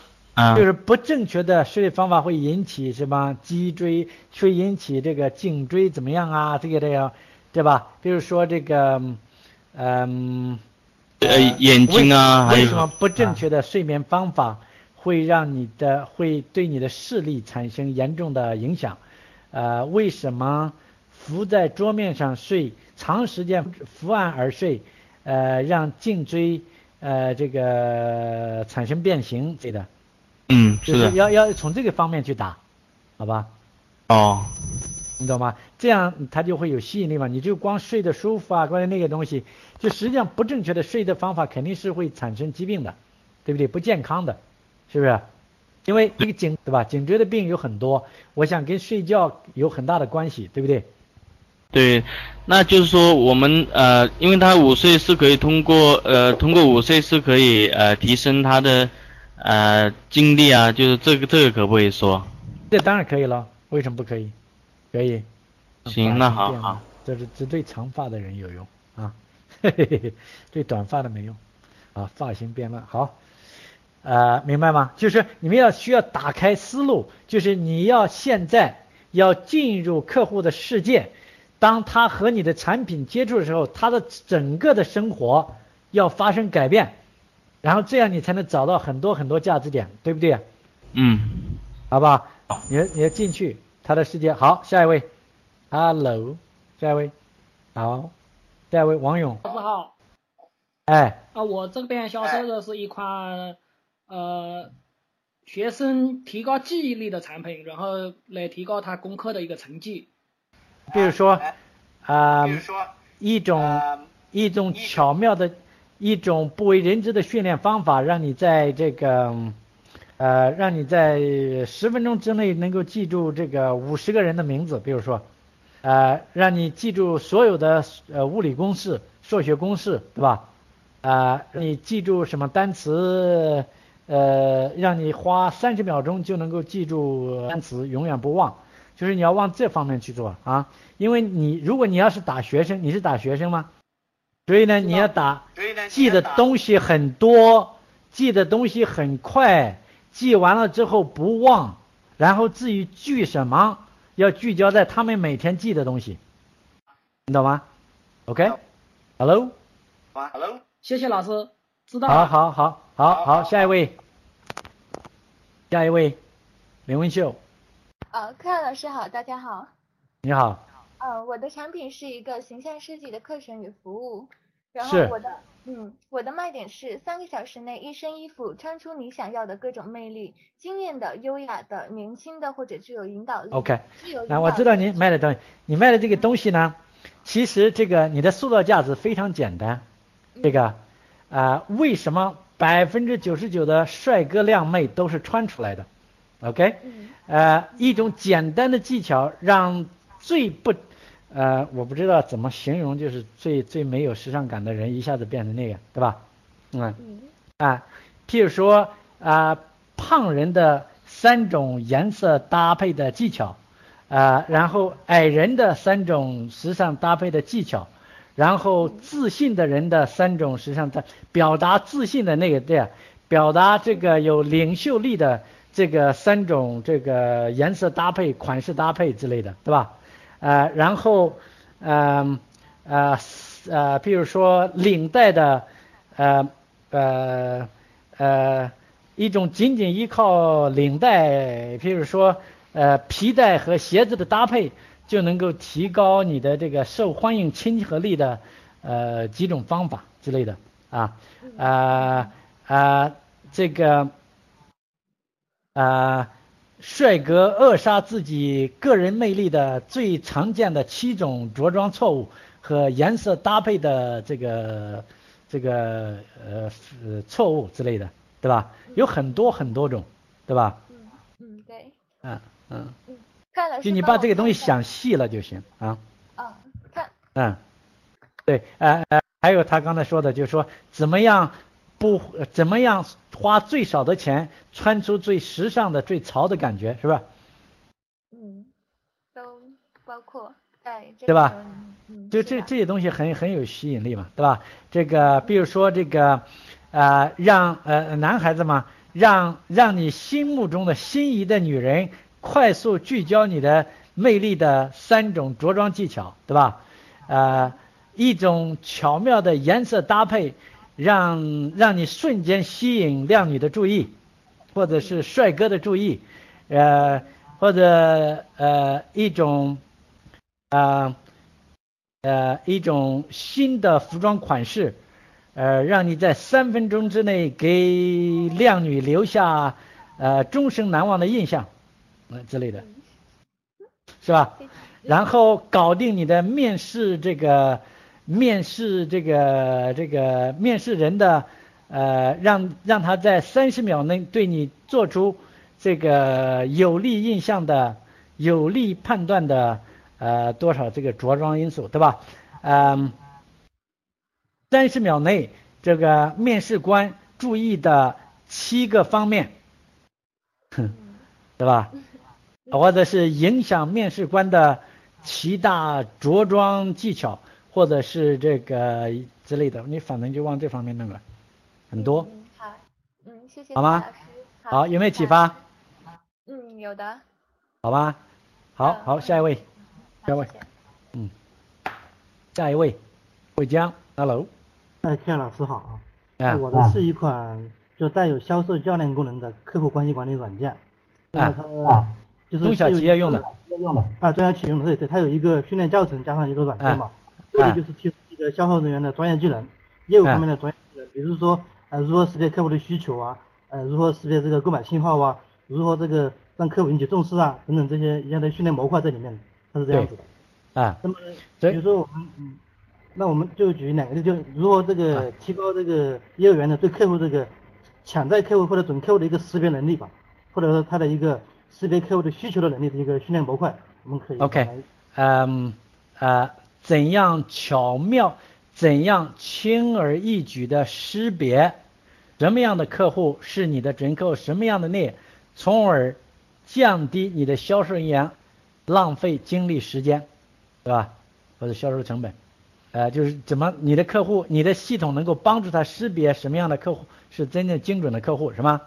Speaker 2: 就是不正确的睡方法会引起什么脊椎，会引起这个颈椎怎么样啊？这个这样，对吧？比如说这个，嗯，
Speaker 9: 呃，眼睛啊，
Speaker 2: 还有什么不正确的睡眠方法会让你的会对你的视力产生严重的影响？呃，为什么伏在桌面上睡，长时间伏案而睡，呃，让颈椎呃这个产生变形对的？
Speaker 9: 嗯，
Speaker 2: 就是要要从这个方面去打，好吧？
Speaker 9: 哦，
Speaker 2: 你懂吗？这样它就会有吸引力嘛。你就光睡得舒服啊，关于那个东西，就实际上不正确的睡的方法肯定是会产生疾病的，对不对？不健康的，是不是？因为这个颈对吧？颈椎的病有很多，我想跟睡觉有很大的关系，对不对？
Speaker 9: 对，那就是说我们呃，因为他午睡是可以通过呃，通过午睡是可以呃提升他的。呃，经历啊，就是这个这个可不可以说？
Speaker 2: 这当然可以了，为什么不可以？可以。
Speaker 9: 行，那好好。
Speaker 2: 这是只对长发的人有用啊，嘿嘿嘿，对短发的没用啊。发型变乱，好，呃，明白吗？就是你们要需要打开思路，就是你要现在要进入客户的世界，当他和你的产品接触的时候，他的整个的生活要发生改变。然后这样你才能找到很多很多价值点，对不对？
Speaker 9: 嗯，
Speaker 2: 好不好，你你要进去他的世界。好，下一位，Hello，下一位，好，下一位王勇。
Speaker 10: 老师好。
Speaker 2: 哎。
Speaker 10: 啊，我这边销售的是一款呃学生提高记忆力的产品，然后来提高他功课的一个成绩。
Speaker 2: 比如说啊，比如说一种一种巧妙的。一种不为人知的训练方法，让你在这个，呃，让你在十分钟之内能够记住这个五十个人的名字。比如说，呃，让你记住所有的呃物理公式、数学公式，对吧？啊，你记住什么单词？呃，让你花三十秒钟就能够记住单词，永远不忘。就是你要往这方面去做啊，因为你如果你要是打学生，你是打学生吗？所以呢，你要打，记的东西很多，记的东西很快，记完了之后不忘，然后至于聚什么，要聚焦在他们每天记的东西，你懂吗？OK，Hello，
Speaker 11: 好，Hello，
Speaker 10: 谢谢老师，知道
Speaker 2: 好好好好好，下一位，下一位，林文秀。
Speaker 12: 呃，柯老师好，大家好。
Speaker 2: 你好。
Speaker 12: 呃，我的产品是一个形象设计的课程与服务，然后我的嗯，我的卖点是三个小时内一身衣服穿出你想要的各种魅力，惊艳的、优雅的、年轻的或者具有引导力。
Speaker 2: OK，那我知道你卖的东西，你卖的这个东西呢，其实这个你的塑造价值非常简单，这个啊，为什么百分之九十九的帅哥靓妹都是穿出来的？OK，呃，一种简单的技巧让最不。呃，我不知道怎么形容，就是最最没有时尚感的人一下子变成那个，对吧？嗯，啊，譬如说啊，胖人的三种颜色搭配的技巧，啊，然后矮人的三种时尚搭配的技巧，然后自信的人的三种时尚的表达自信的那个对，表达这个有领袖力的这个三种这个颜色搭配、款式搭配之类的，对吧？呃，然后，呃，呃，呃，比如说领带的，呃，呃，呃，一种仅仅依靠领带，譬如说，呃，皮带和鞋子的搭配，就能够提高你的这个受欢迎亲和力的，呃，几种方法之类的，啊，啊，啊，这个，啊。帅哥扼杀自己个人魅力的最常见的七种着装错误和颜色搭配的这个这个呃错误之类的，对吧？有很多很多种，对吧？
Speaker 12: 嗯嗯对。
Speaker 2: 嗯嗯。
Speaker 12: 嗯，看了。
Speaker 2: 就你把这个东西想细了就行
Speaker 12: 啊。啊，看。
Speaker 2: 嗯，对，呃呃，还有他刚才说的，就是说怎么样。不怎么样，花最少的钱穿出最时尚的、最潮的感觉，是吧？
Speaker 12: 嗯，都包括在
Speaker 2: 对吧？就这这些东西很很有吸引力嘛，对吧？这个比如说这个呃，让呃男孩子嘛，让让你心目中的心仪的女人快速聚焦你的魅力的三种着装技巧，对吧？呃，一种巧妙的颜色搭配。让让你瞬间吸引靓女的注意，或者是帅哥的注意，呃，或者呃一种啊呃一种新的服装款式，呃，让你在三分钟之内给靓女留下呃终生难忘的印象，呃之类的，是吧？然后搞定你的面试这个。面试这个这个面试人的，呃，让让他在三十秒内对你做出这个有利印象的、有利判断的，呃，多少这个着装因素，对吧？嗯，三十秒内这个面试官注意的七个方面，哼，对吧？或者是影响面试官的七大着装技巧。或者是这个之类的，你反正就往这方面弄了，很多。
Speaker 12: 好，嗯，谢谢。
Speaker 2: 好吗？
Speaker 12: 好，
Speaker 2: 有没有启发？
Speaker 12: 嗯，有的。
Speaker 2: 好吧，好好，下一位，下一位，嗯，下一位，魏江，Hello。
Speaker 13: 哎，天老师好啊。我的是一款就带有销售教练功能的客户关系管理软件。
Speaker 2: 啊。
Speaker 13: 就是
Speaker 2: 中小企业用的。
Speaker 13: 用的。啊，中小企业用的，对对，它有一个训练教程加上一个软件嘛。这个就是提升一个销售人员的专业技能，业务方面的专业技能，比如说呃如何识别客户的需求啊，呃如何识别这个购买信号啊，如何这个让客户引起重视啊，等等这些一样的训练模块在里面，它是这样子的。
Speaker 2: 啊。
Speaker 13: 那么比如说我们嗯，那我们就举两个例，就如何这个提高这个业务员的对客户这个潜在客户或者准客户的一个识别能力吧，或者说他的一个识别客户的需求的能力的一个训练模块，我们可以。
Speaker 2: OK，嗯啊。怎样巧妙、怎样轻而易举的识别什么样的客户是你的准客户，什么样的内，从而降低你的销售人员浪费精力时间，对吧？或者销售成本，呃，就是怎么你的客户、你的系统能够帮助他识别什么样的客户是真正精准的客户，是吗？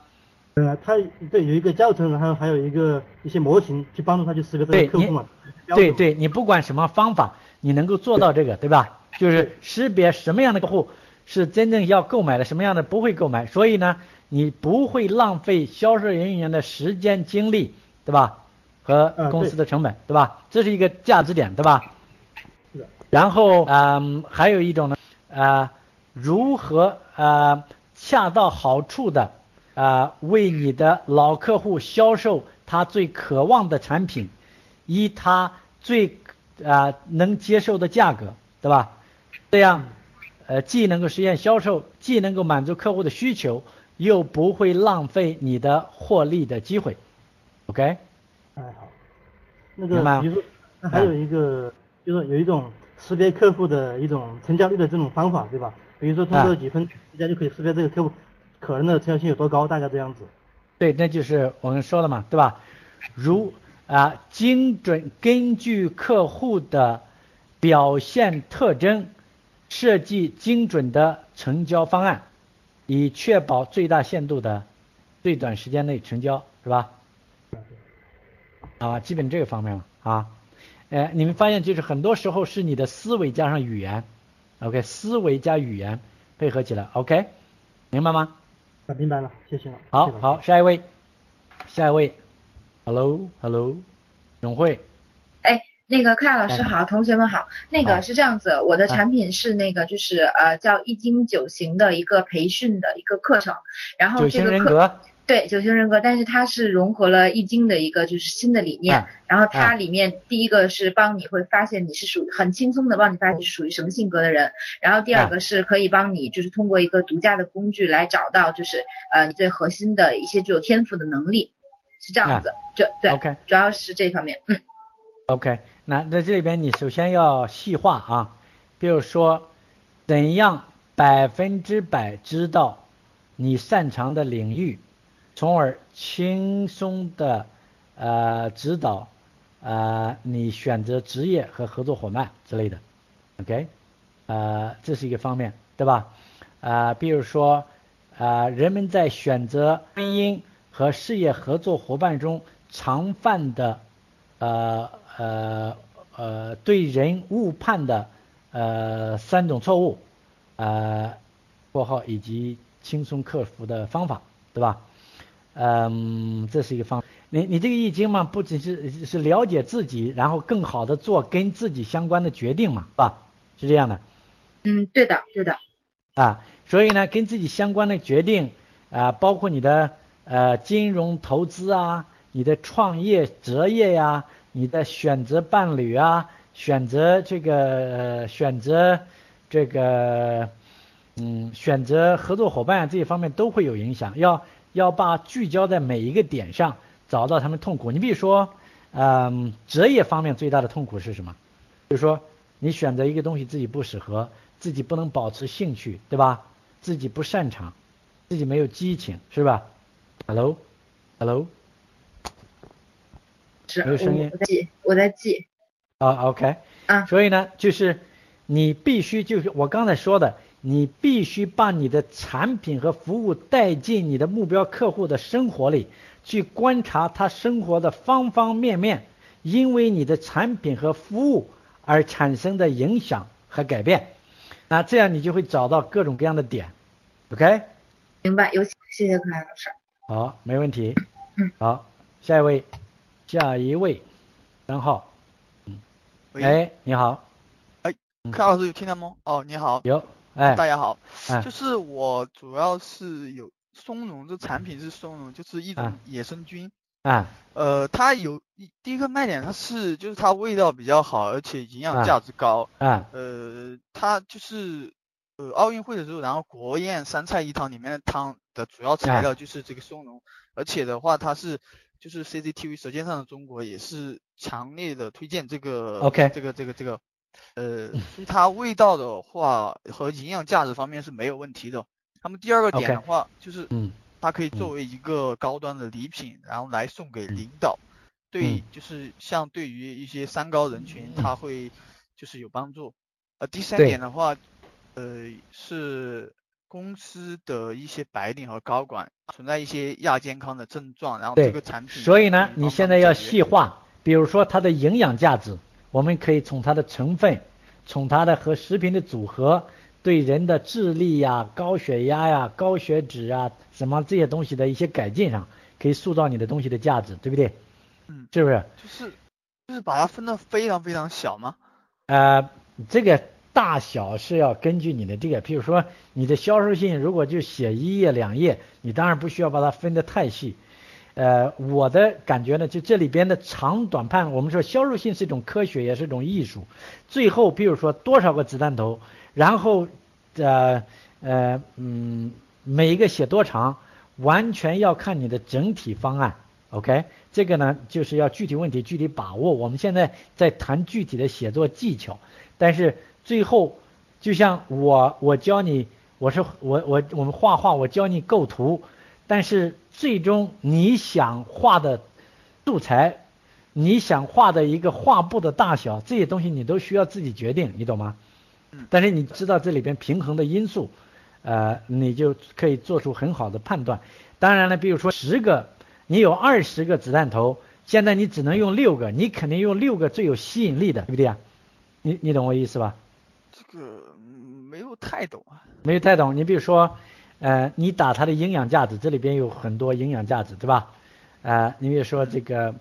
Speaker 13: 呃，它对有一个教程，然后还有一个一些模型去帮助他去识别这个客户嘛。
Speaker 2: 对对，你不管什么方法，你能够做到这个，对吧？就是识别什么样的客户是真正要购买的，什么样的不会购买。所以呢，你不会浪费销售人员的时间精力，对吧？和公司的成本，对吧？这是一个价值点，对吧？然后，嗯，还有一种呢，呃，如何呃恰到好处的。啊，为你的老客户销售他最渴望的产品，以他最啊能接受的价格，对吧？这样，呃，既能够实现销售，既能够满足客户的需求，又不会浪费你的获利的机会。OK？
Speaker 13: 哎好，那个比如说，那还有一个，就是有一种识别客户的一种成交率的这种方法，对吧？比如说通过几分时间就可以识别这个客户。可能的成交性有多高？大概这样子。
Speaker 2: 对，那就是我们说了嘛，对吧？如啊，精准根据客户的表现特征，设计精准的成交方案，以确保最大限度的最短时间内成交，是吧？啊，基本这个方面了啊。哎，你们发现就是很多时候是你的思维加上语言，OK，思维加语言配合起来，OK，明白吗？
Speaker 13: 啊明白了，谢谢了。
Speaker 2: 好好，下一位，下一位，Hello，Hello，永慧。
Speaker 11: 哎，那个克亚老师好，同学们好。那个是这样子，我的产品是那个就是呃叫易经九型的一个培训的一个课程，然后这个课。对九型人格，但是它是融合了易经的一个就是新的理念，然后它里面第一个是帮你会发现你是属很轻松的帮你发现是属于什么性格的人，然后第二个是可以帮你就是通过一个独家的工具来找到就是呃你最核心的一些具有天赋的能力，是这样子，这对
Speaker 2: ，OK，
Speaker 11: 主要是这方面，嗯
Speaker 2: ，OK，那在这里边你首先要细化啊，比如说怎样百分之百知道你擅长的领域。从而轻松的呃指导呃你选择职业和合作伙伴之类的，OK，呃这是一个方面，对吧？啊，比如说啊人们在选择婚姻和事业合作伙伴中常犯的呃呃呃对人误判的呃三种错误，呃括号以及轻松克服的方法，对吧？嗯，这是一个方。你你这个易经嘛，不仅是是了解自己，然后更好的做跟自己相关的决定嘛，是吧？是这样的。
Speaker 11: 嗯，对的，对的。
Speaker 2: 啊，所以呢，跟自己相关的决定啊，包括你的呃金融投资啊，你的创业择业呀，你的选择伴侣啊，选择这个选择这个嗯选择合作伙伴这些方面都会有影响。要。要把聚焦在每一个点上，找到他们痛苦。你比如说，嗯，择业方面最大的痛苦是什么？就是说，你选择一个东西自己不适合，自己不能保持兴趣，对吧？自己不擅长，自己没有激情，是吧？Hello，Hello，
Speaker 11: 是，
Speaker 2: 没有声音。
Speaker 11: 我在记，我在记。
Speaker 2: 啊，OK。
Speaker 11: 啊。
Speaker 2: 所以呢，就是你必须就是我刚才说的。你必须把你的产品和服务带进你的目标客户的生活里，去观察他生活的方方面面，因为你的产品和服务而产生的影响和改变，那这样你就会找到各种各样的点，OK？
Speaker 11: 明白，有请谢谢可爱老师。
Speaker 2: 好，没问题。
Speaker 11: 嗯。
Speaker 2: 好，下一位，下一位，三号。嗯。哎，你好。
Speaker 14: 哎，柯老师有听到吗？哦，你好。
Speaker 2: 有。哎，
Speaker 14: 大家好，就是我主要是有松茸这产品是松茸，就是一种野生菌。
Speaker 2: 啊，
Speaker 14: 呃，它有一第一个卖点，它是就是它味道比较好，而且营养价值高。
Speaker 2: 啊，
Speaker 14: 呃，它就是呃奥运会的时候，然后国宴三菜一汤里面的汤的主要材料就是这个松茸，而且的话它是就是 CCTV 舌尖上的中国也是强烈的推荐这个
Speaker 2: OK
Speaker 14: 这个这个这个。呃，它味道的话和营养价值方面是没有问题的。那么第二个点的话，就是，
Speaker 2: 嗯，
Speaker 14: 它可以作。为一个高端的礼品，然后来送给领导，对，就是像对于一些三高人群，它。会就是有帮助。呃，第三点的话，呃，是公司的一些白领和高管存在一些亚健康的症状，然后这个产品。
Speaker 2: 所以呢，你现在要细化，比如说它的营养价值，我们可以从它的成分，从它的和食品的组合，对人的智力呀、高血压呀、高血脂啊什么这些东西的一些改进上，可以塑造你的东西的价值，对不对？
Speaker 14: 嗯，
Speaker 2: 是不是？
Speaker 14: 就是就是把它分的非常非常小吗？
Speaker 2: 呃，这个。大小是要根据你的这个，譬如说你的销售信如果就写一页两页，你当然不需要把它分得太细。呃，我的感觉呢，就这里边的长短判，我们说销售信是一种科学，也是一种艺术。最后，比如说多少个子弹头，然后呃呃嗯，每一个写多长，完全要看你的整体方案。OK，这个呢就是要具体问题具体把握。我们现在在谈具体的写作技巧，但是。最后，就像我我教你，我是我我我们画画，我教你构图，但是最终你想画的素材，你想画的一个画布的大小，这些东西你都需要自己决定，你懂吗？但是你知道这里边平衡的因素，呃，你就可以做出很好的判断。当然了，比如说十个，你有二十个子弹头，现在你只能用六个，你肯定用六个最有吸引力的，对不对啊？你你懂我意思吧？
Speaker 14: 这个没有太懂啊，
Speaker 2: 没有太懂。你比如说，呃，你打它的营养价值，这里边有很多营养价值，对吧？呃，你比如说这个，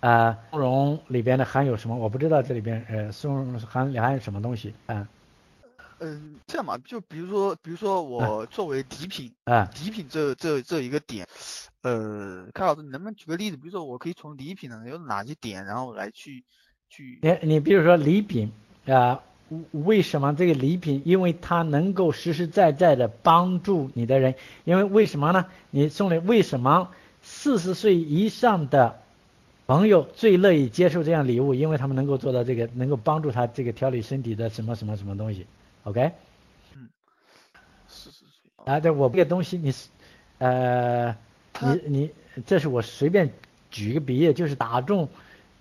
Speaker 2: 呃，松茸里边的含有什么？我不知道这里边，呃，松茸含含有什么东西啊？
Speaker 14: 嗯，这样嘛，就比如说，比如说我作为底品，
Speaker 2: 啊，
Speaker 14: 底品这这这一个点，呃，开老师，你能不能举个例子？比如说我可以从礼品呢有哪些点，然后来去去？
Speaker 2: 你你比如说礼品啊。为什么这个礼品？因为它能够实实在在的帮助你的人。因为为什么呢？你送的为什么四十岁以上的朋友最乐意接受这样礼物？因为他们能够做到这个，能够帮助他这个调理身体的什么什么什么东西。OK？
Speaker 14: 嗯，四十岁
Speaker 2: 啊，对我这个东西你是呃，你你这是我随便举一个比喻，就是打中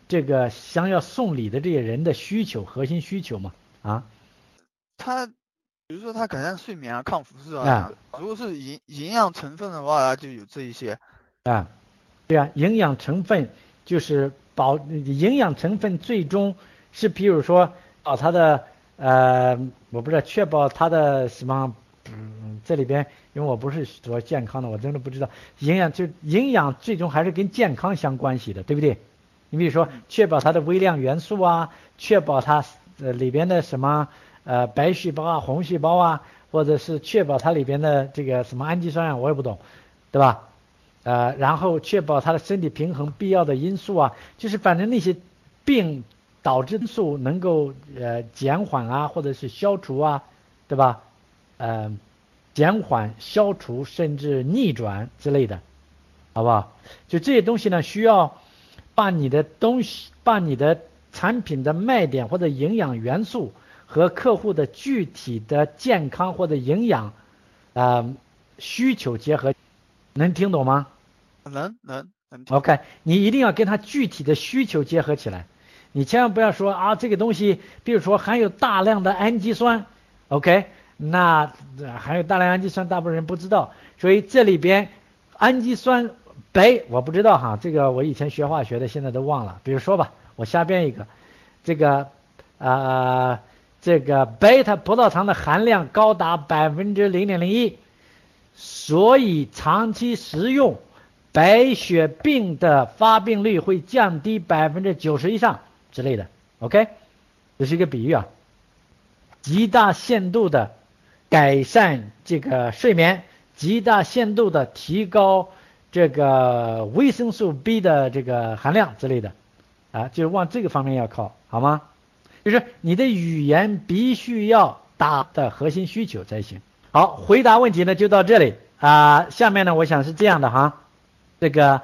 Speaker 2: 这个想要送礼的这些人的需求，核心需求嘛。啊，
Speaker 14: 它比如说它改善睡眠啊，抗辐射啊，如果是营营养成分的话，它就有这一些
Speaker 2: 啊，对啊，营养成分就是保营养成分最终是，比如说保它的呃，我不知道确保它的什么，嗯，这里边因为我不是说健康的，我真的不知道营养就营养最终还是跟健康相关系的，对不对？你比如说确保它的微量元素啊，确保它。呃，里边的什么呃白细胞啊、红细胞啊，或者是确保它里边的这个什么氨基酸啊，我也不懂，对吧？呃，然后确保它的身体平衡必要的因素啊，就是反正那些病导致因素能够呃减缓啊，或者是消除啊，对吧？呃，减缓、消除甚至逆转之类的，好不好？就这些东西呢，需要把你的东西，把你的。产品的卖点或者营养元素和客户的具体的健康或者营养啊需求结合，能听懂吗？
Speaker 14: 能能能。
Speaker 2: OK，你一定要跟他具体的需求结合起来，你千万不要说啊这个东西，比如说含有大量的氨基酸，OK，那含有大量氨基酸，大部分人不知道，所以这里边氨基酸白我不知道哈，这个我以前学化学的，现在都忘了，比如说吧。我瞎编一个，这个呃，这个贝塔葡萄糖的含量高达百分之零点零一，所以长期食用，白血病的发病率会降低百分之九十以上之类的。OK，这是一个比喻啊，极大限度的改善这个睡眠，极大限度的提高这个维生素 B 的这个含量之类的。啊，就是往这个方面要靠，好吗？就是你的语言必须要达的核心需求才行。好，回答问题呢就到这里啊。下面呢，我想是这样的哈，这个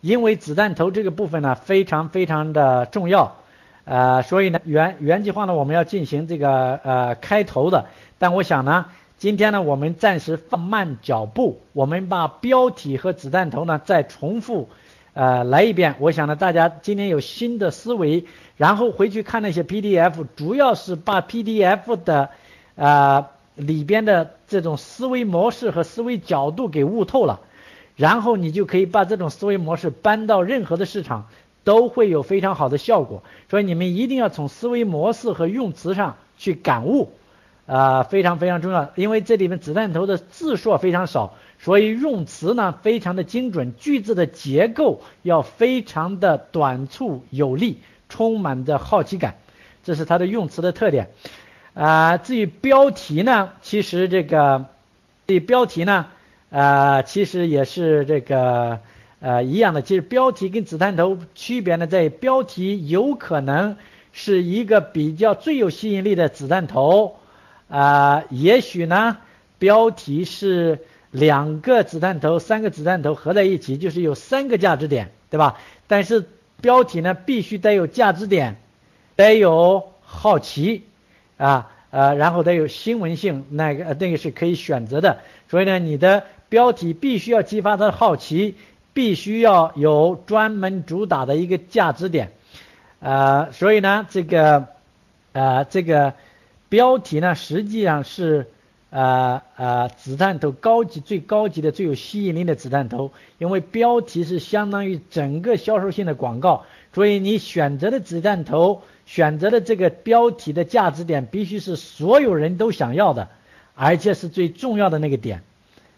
Speaker 2: 因为子弹头这个部分呢非常非常的重要，呃，所以呢原原计划呢我们要进行这个呃开头的，但我想呢今天呢我们暂时放慢脚步，我们把标题和子弹头呢再重复。呃，来一遍。我想呢，大家今天有新的思维，然后回去看那些 PDF，主要是把 PDF 的呃里边的这种思维模式和思维角度给悟透了，然后你就可以把这种思维模式搬到任何的市场，都会有非常好的效果。所以你们一定要从思维模式和用词上去感悟，啊，非常非常重要。因为这里面子弹头的字数非常少，所以用词呢非常的精准，句子的结构要非常的短促有力，充满着好奇感，这是它的用词的特点。啊，至于标题呢，其实这个，对标题呢，啊，其实也是这个，呃，一样的。其实标题跟子弹头区别呢，在标题有可能是一个比较最有吸引力的子弹头，啊，也许呢，标题是两个子弹头、三个子弹头合在一起，就是有三个价值点，对吧？但是标题呢，必须得有价值点，得有好奇。啊呃，然后得有新闻性，那个那个是可以选择的。所以呢，你的标题必须要激发他的好奇，必须要有专门主打的一个价值点。呃，所以呢，这个呃这个标题呢，实际上是呃呃子弹头高级最高级的最有吸引力的子弹头，因为标题是相当于整个销售性的广告，所以你选择的子弹头。选择的这个标题的价值点必须是所有人都想要的，而且是最重要的那个点，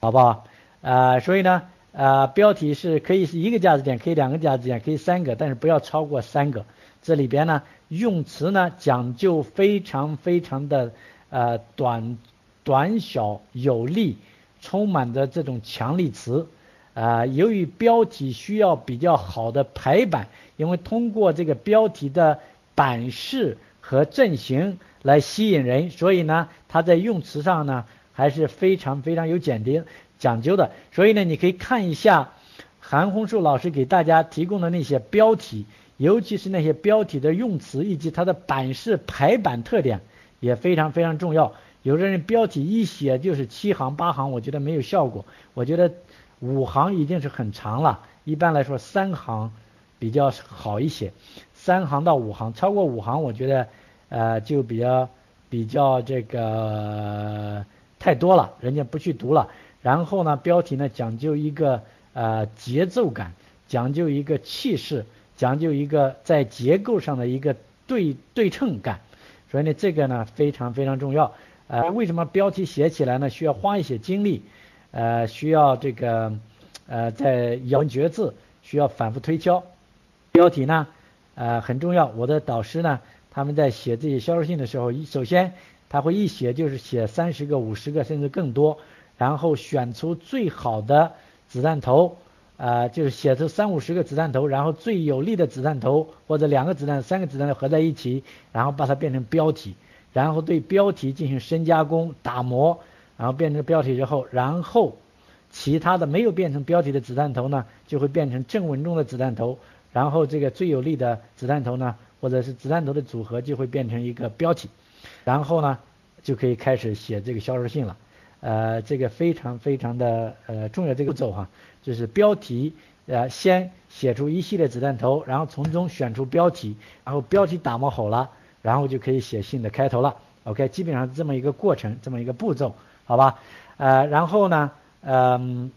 Speaker 2: 好不好？呃，所以呢，呃，标题是可以是一个价值点，可以两个价值点，可以三个，但是不要超过三个。这里边呢，用词呢讲究非常非常的呃短短小有力，充满着这种强力词。啊，由于标题需要比较好的排版，因为通过这个标题的。版式和阵型来吸引人，所以呢，它在用词上呢还是非常非常有讲究讲究的。所以呢，你可以看一下韩红树老师给大家提供的那些标题，尤其是那些标题的用词以及它的版式排版特点也非常非常重要。有的人标题一写就是七行八行，我觉得没有效果。我觉得五行已经是很长了，一般来说三行比较好一些。三行到五行，超过五行，我觉得，呃，就比较比较这个太多了，人家不去读了。然后呢，标题呢讲究一个呃节奏感，讲究一个气势，讲究一个在结构上的一个对对称感。所以呢，这个呢非常非常重要。呃，为什么标题写起来呢需要花一些精力？呃，需要这个呃在咬文嚼字，需要反复推敲。标题呢？呃，很重要。我的导师呢，他们在写这些销售信的时候，首先他会一写就是写三十个、五十个，甚至更多，然后选出最好的子弹头，呃，就是写出三五十个子弹头，然后最有力的子弹头或者两个子弹、三个子弹合在一起，然后把它变成标题，然后对标题进行深加工、打磨，然后变成标题之后，然后其他的没有变成标题的子弹头呢，就会变成正文中的子弹头。然后这个最有力的子弹头呢，或者是子弹头的组合就会变成一个标题，然后呢就可以开始写这个销售信了。呃，这个非常非常的呃重要这个步骤哈，就是标题呃先写出一系列子弹头，然后从中选出标题，然后标题打磨好了，然后就可以写信的开头了。OK，基本上这么一个过程，这么一个步骤，好吧？呃，然后呢，嗯，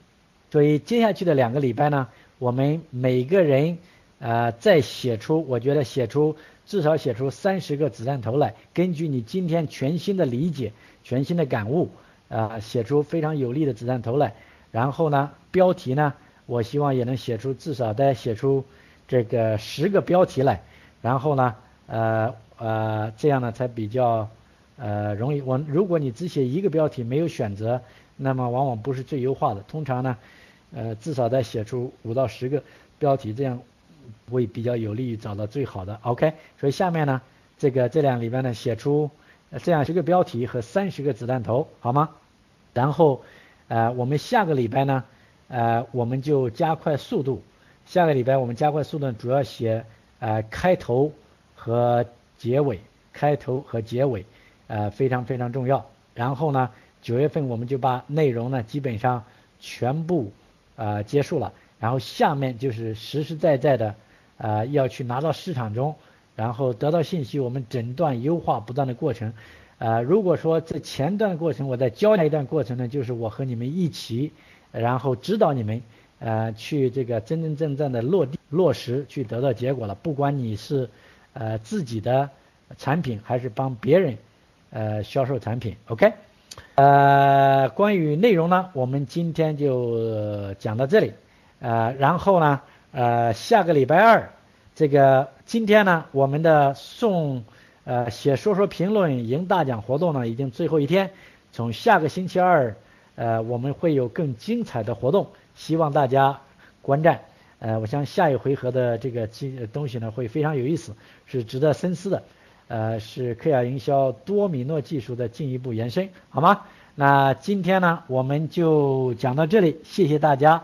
Speaker 2: 所以接下去的两个礼拜呢，我们每个人。呃，再写出，我觉得写出至少写出三十个子弹头来，根据你今天全新的理解、全新的感悟，啊，写出非常有力的子弹头来。然后呢，标题呢，我希望也能写出至少再写出这个十个标题来。然后呢，呃呃，这样呢才比较呃容易。我如果你只写一个标题没有选择，那么往往不是最优化的。通常呢，呃，至少再写出五到十个标题，这样。会比较有利于找到最好的，OK。所以下面呢，这个这两里边呢，写出这样十个标题和三十个子弹头，好吗？然后，呃，我们下个礼拜呢，呃，我们就加快速度。下个礼拜我们加快速度，主要写呃开头和结尾，开头和结尾，呃非常非常重要。然后呢，九月份我们就把内容呢基本上全部呃结束了。然后下面就是实实在在的，呃，要去拿到市场中，然后得到信息，我们诊断优化不断的过程，呃，如果说这前段过程我在教那一段过程呢，就是我和你们一起，然后指导你们，呃，去这个真真正正的落地落实，去得到结果了。不管你是呃自己的产品，还是帮别人呃销售产品，OK。呃，关于内容呢，我们今天就讲到这里。呃，然后呢，呃，下个礼拜二，这个今天呢，我们的送。呃，写说说评论赢大奖活动呢，已经最后一天。从下个星期二，呃，我们会有更精彩的活动，希望大家观战。呃，我想下一回合的这个东东西呢，会非常有意思，是值得深思的。呃，是克亚营销多米诺技术的进一步延伸，好吗？那今天呢，我们就讲到这里，谢谢大家。